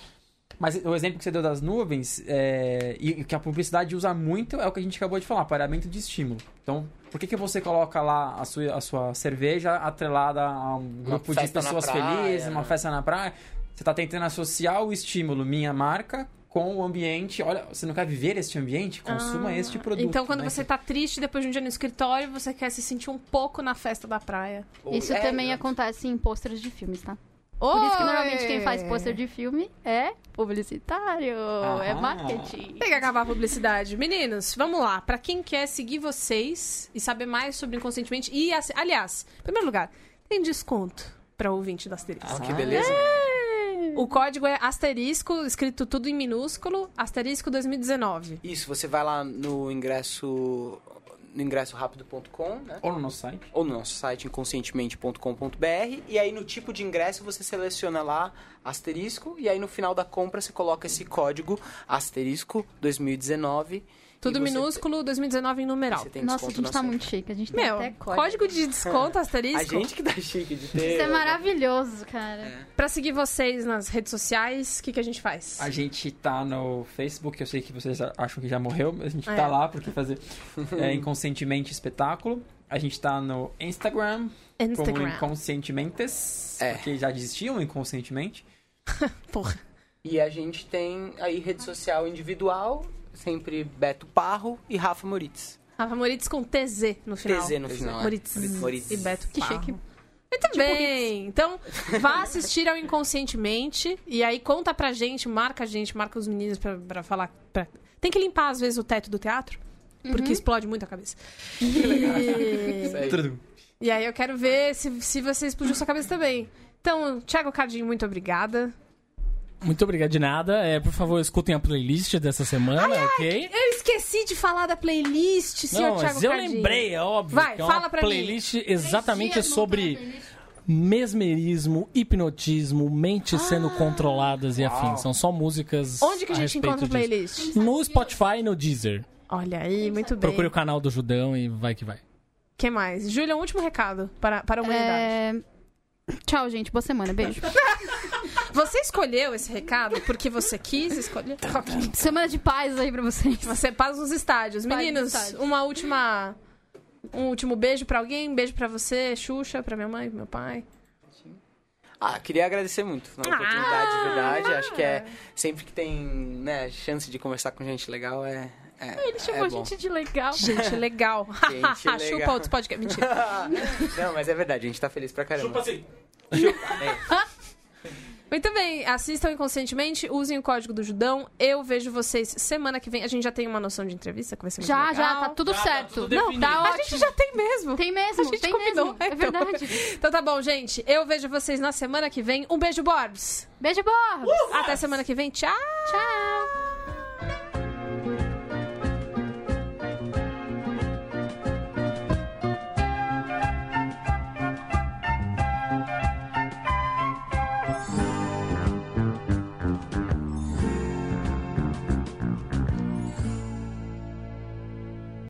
Mas o exemplo que você deu das nuvens, é, e que a publicidade usa muito, é o que a gente acabou de falar, pareamento de estímulo. Então, por que, que você coloca lá a sua, a sua cerveja atrelada a um grupo de pessoas praia, felizes, uma né? festa na praia? Você está tentando associar o estímulo, minha marca, com o ambiente. Olha, você não quer viver este ambiente? Consuma este produto. Então, quando né? você tá triste depois de um dia no escritório, você quer se sentir um pouco na festa da praia. Isso É, também né? acontece em pôsteres de filmes, tá? Por isso que normalmente quem faz pôster de filme é publicitário, é Aham. marketing. Tem que acabar a publicidade. Meninos, vamos lá. Pra quem quer seguir vocês e saber mais sobre inconscientemente. E, assim, aliás, em primeiro lugar, tem desconto pra ouvinte do Asterisco. Ah, que beleza. O código é asterisco, escrito tudo em minúsculo, asterisco 2019. Isso, você vai lá no ingresso no ingressorápido.com, né? Ou no nosso site. Ou no nosso site inconscientemente.com.br e aí no tipo de ingresso você seleciona lá asterisco e aí no final da compra você coloca esse código asterisco 2019 Tudo minúsculo, 2019 em numeral. Você tem Nossa, a gente tá muito chique. A gente tem Meu, até código. código. de desconto A asterisco. gente que tá chique de ter. Isso é maravilhoso, cara. Pra seguir vocês nas redes sociais, o que, que a gente faz? A gente tá no Facebook, eu sei que vocês acham que já morreu, mas a gente É. tá lá porque fazer é, inconscientemente espetáculo. A gente tá no Instagram, como Instagram. Inconscientementes, É. porque já existiam inconscientemente. Porra. E a gente tem aí rede social individual, sempre Beto Parro e Rafa Moritz. Rafa Moritz com TZ no final. TZ no final. é. Moritz. Moritz. E Beto Que Parro. chique. Muito bem. Então, vá assistir ao Inconscientemente. E aí conta pra gente, marca a gente, marca os meninos pra, pra falar. pra- Tem que limpar, às vezes, o teto do teatro? Porque explode muito a cabeça. Isso aí. Tudo. E aí eu quero ver se, se você explodiu sua cabeça também. Então, Thiago Cardinho, muito obrigada. Muito obrigado de nada. É, por favor, escutem a playlist dessa semana, ok? Eu esqueci de falar da playlist, senhor Não, Thiago mas eu Cardinho. lembrei, é óbvio. Vai, que é uma fala pra mim. playlist exatamente Três dias sobre a mesmerismo, hipnotismo, mentes sendo controladas e afins. São só músicas. Ah. Onde que a gente respeito encontra a disso. playlist? No Spotify e no Deezer. Olha aí, muito bem. Procure o canal do Judão e vai que vai. que mais? Júlia, um último recado para, para a humanidade. É... Tchau, gente. Boa semana. Beijo. Você escolheu esse recado porque você quis escolher? Ok. semana de paz aí pra vocês. Você paz nos estádios. Paz nos Meninos, estádios. uma última... Um último beijo pra alguém, um beijo pra você, Xuxa, pra minha mãe, pro meu pai. Ah, queria agradecer muito pela Ah! oportunidade, de verdade. Acho que é sempre que tem né, chance de conversar com gente legal é. É Ele chamou é a gente de legal. Gente, legal. Gente legal. Chupa outros podcasts. Mentira. Não, mas é verdade, a gente tá feliz pra caramba. assim. É. Muito bem, assistam inconscientemente, usem o código do Judão. Eu vejo vocês semana que vem. A gente já tem uma noção de entrevista que vai ser muito Já, legal. já, tá tudo Já tá certo. tudo Não, definido. tá A ótimo. gente já tem mesmo. Tem mesmo, A gente tem combinou, mesmo. É então. verdade. Então tá bom, gente. Eu vejo vocês na semana que vem. Um beijo, Borbs. Beijo, Borbs. Até semana que vem. Tchau. Tchau.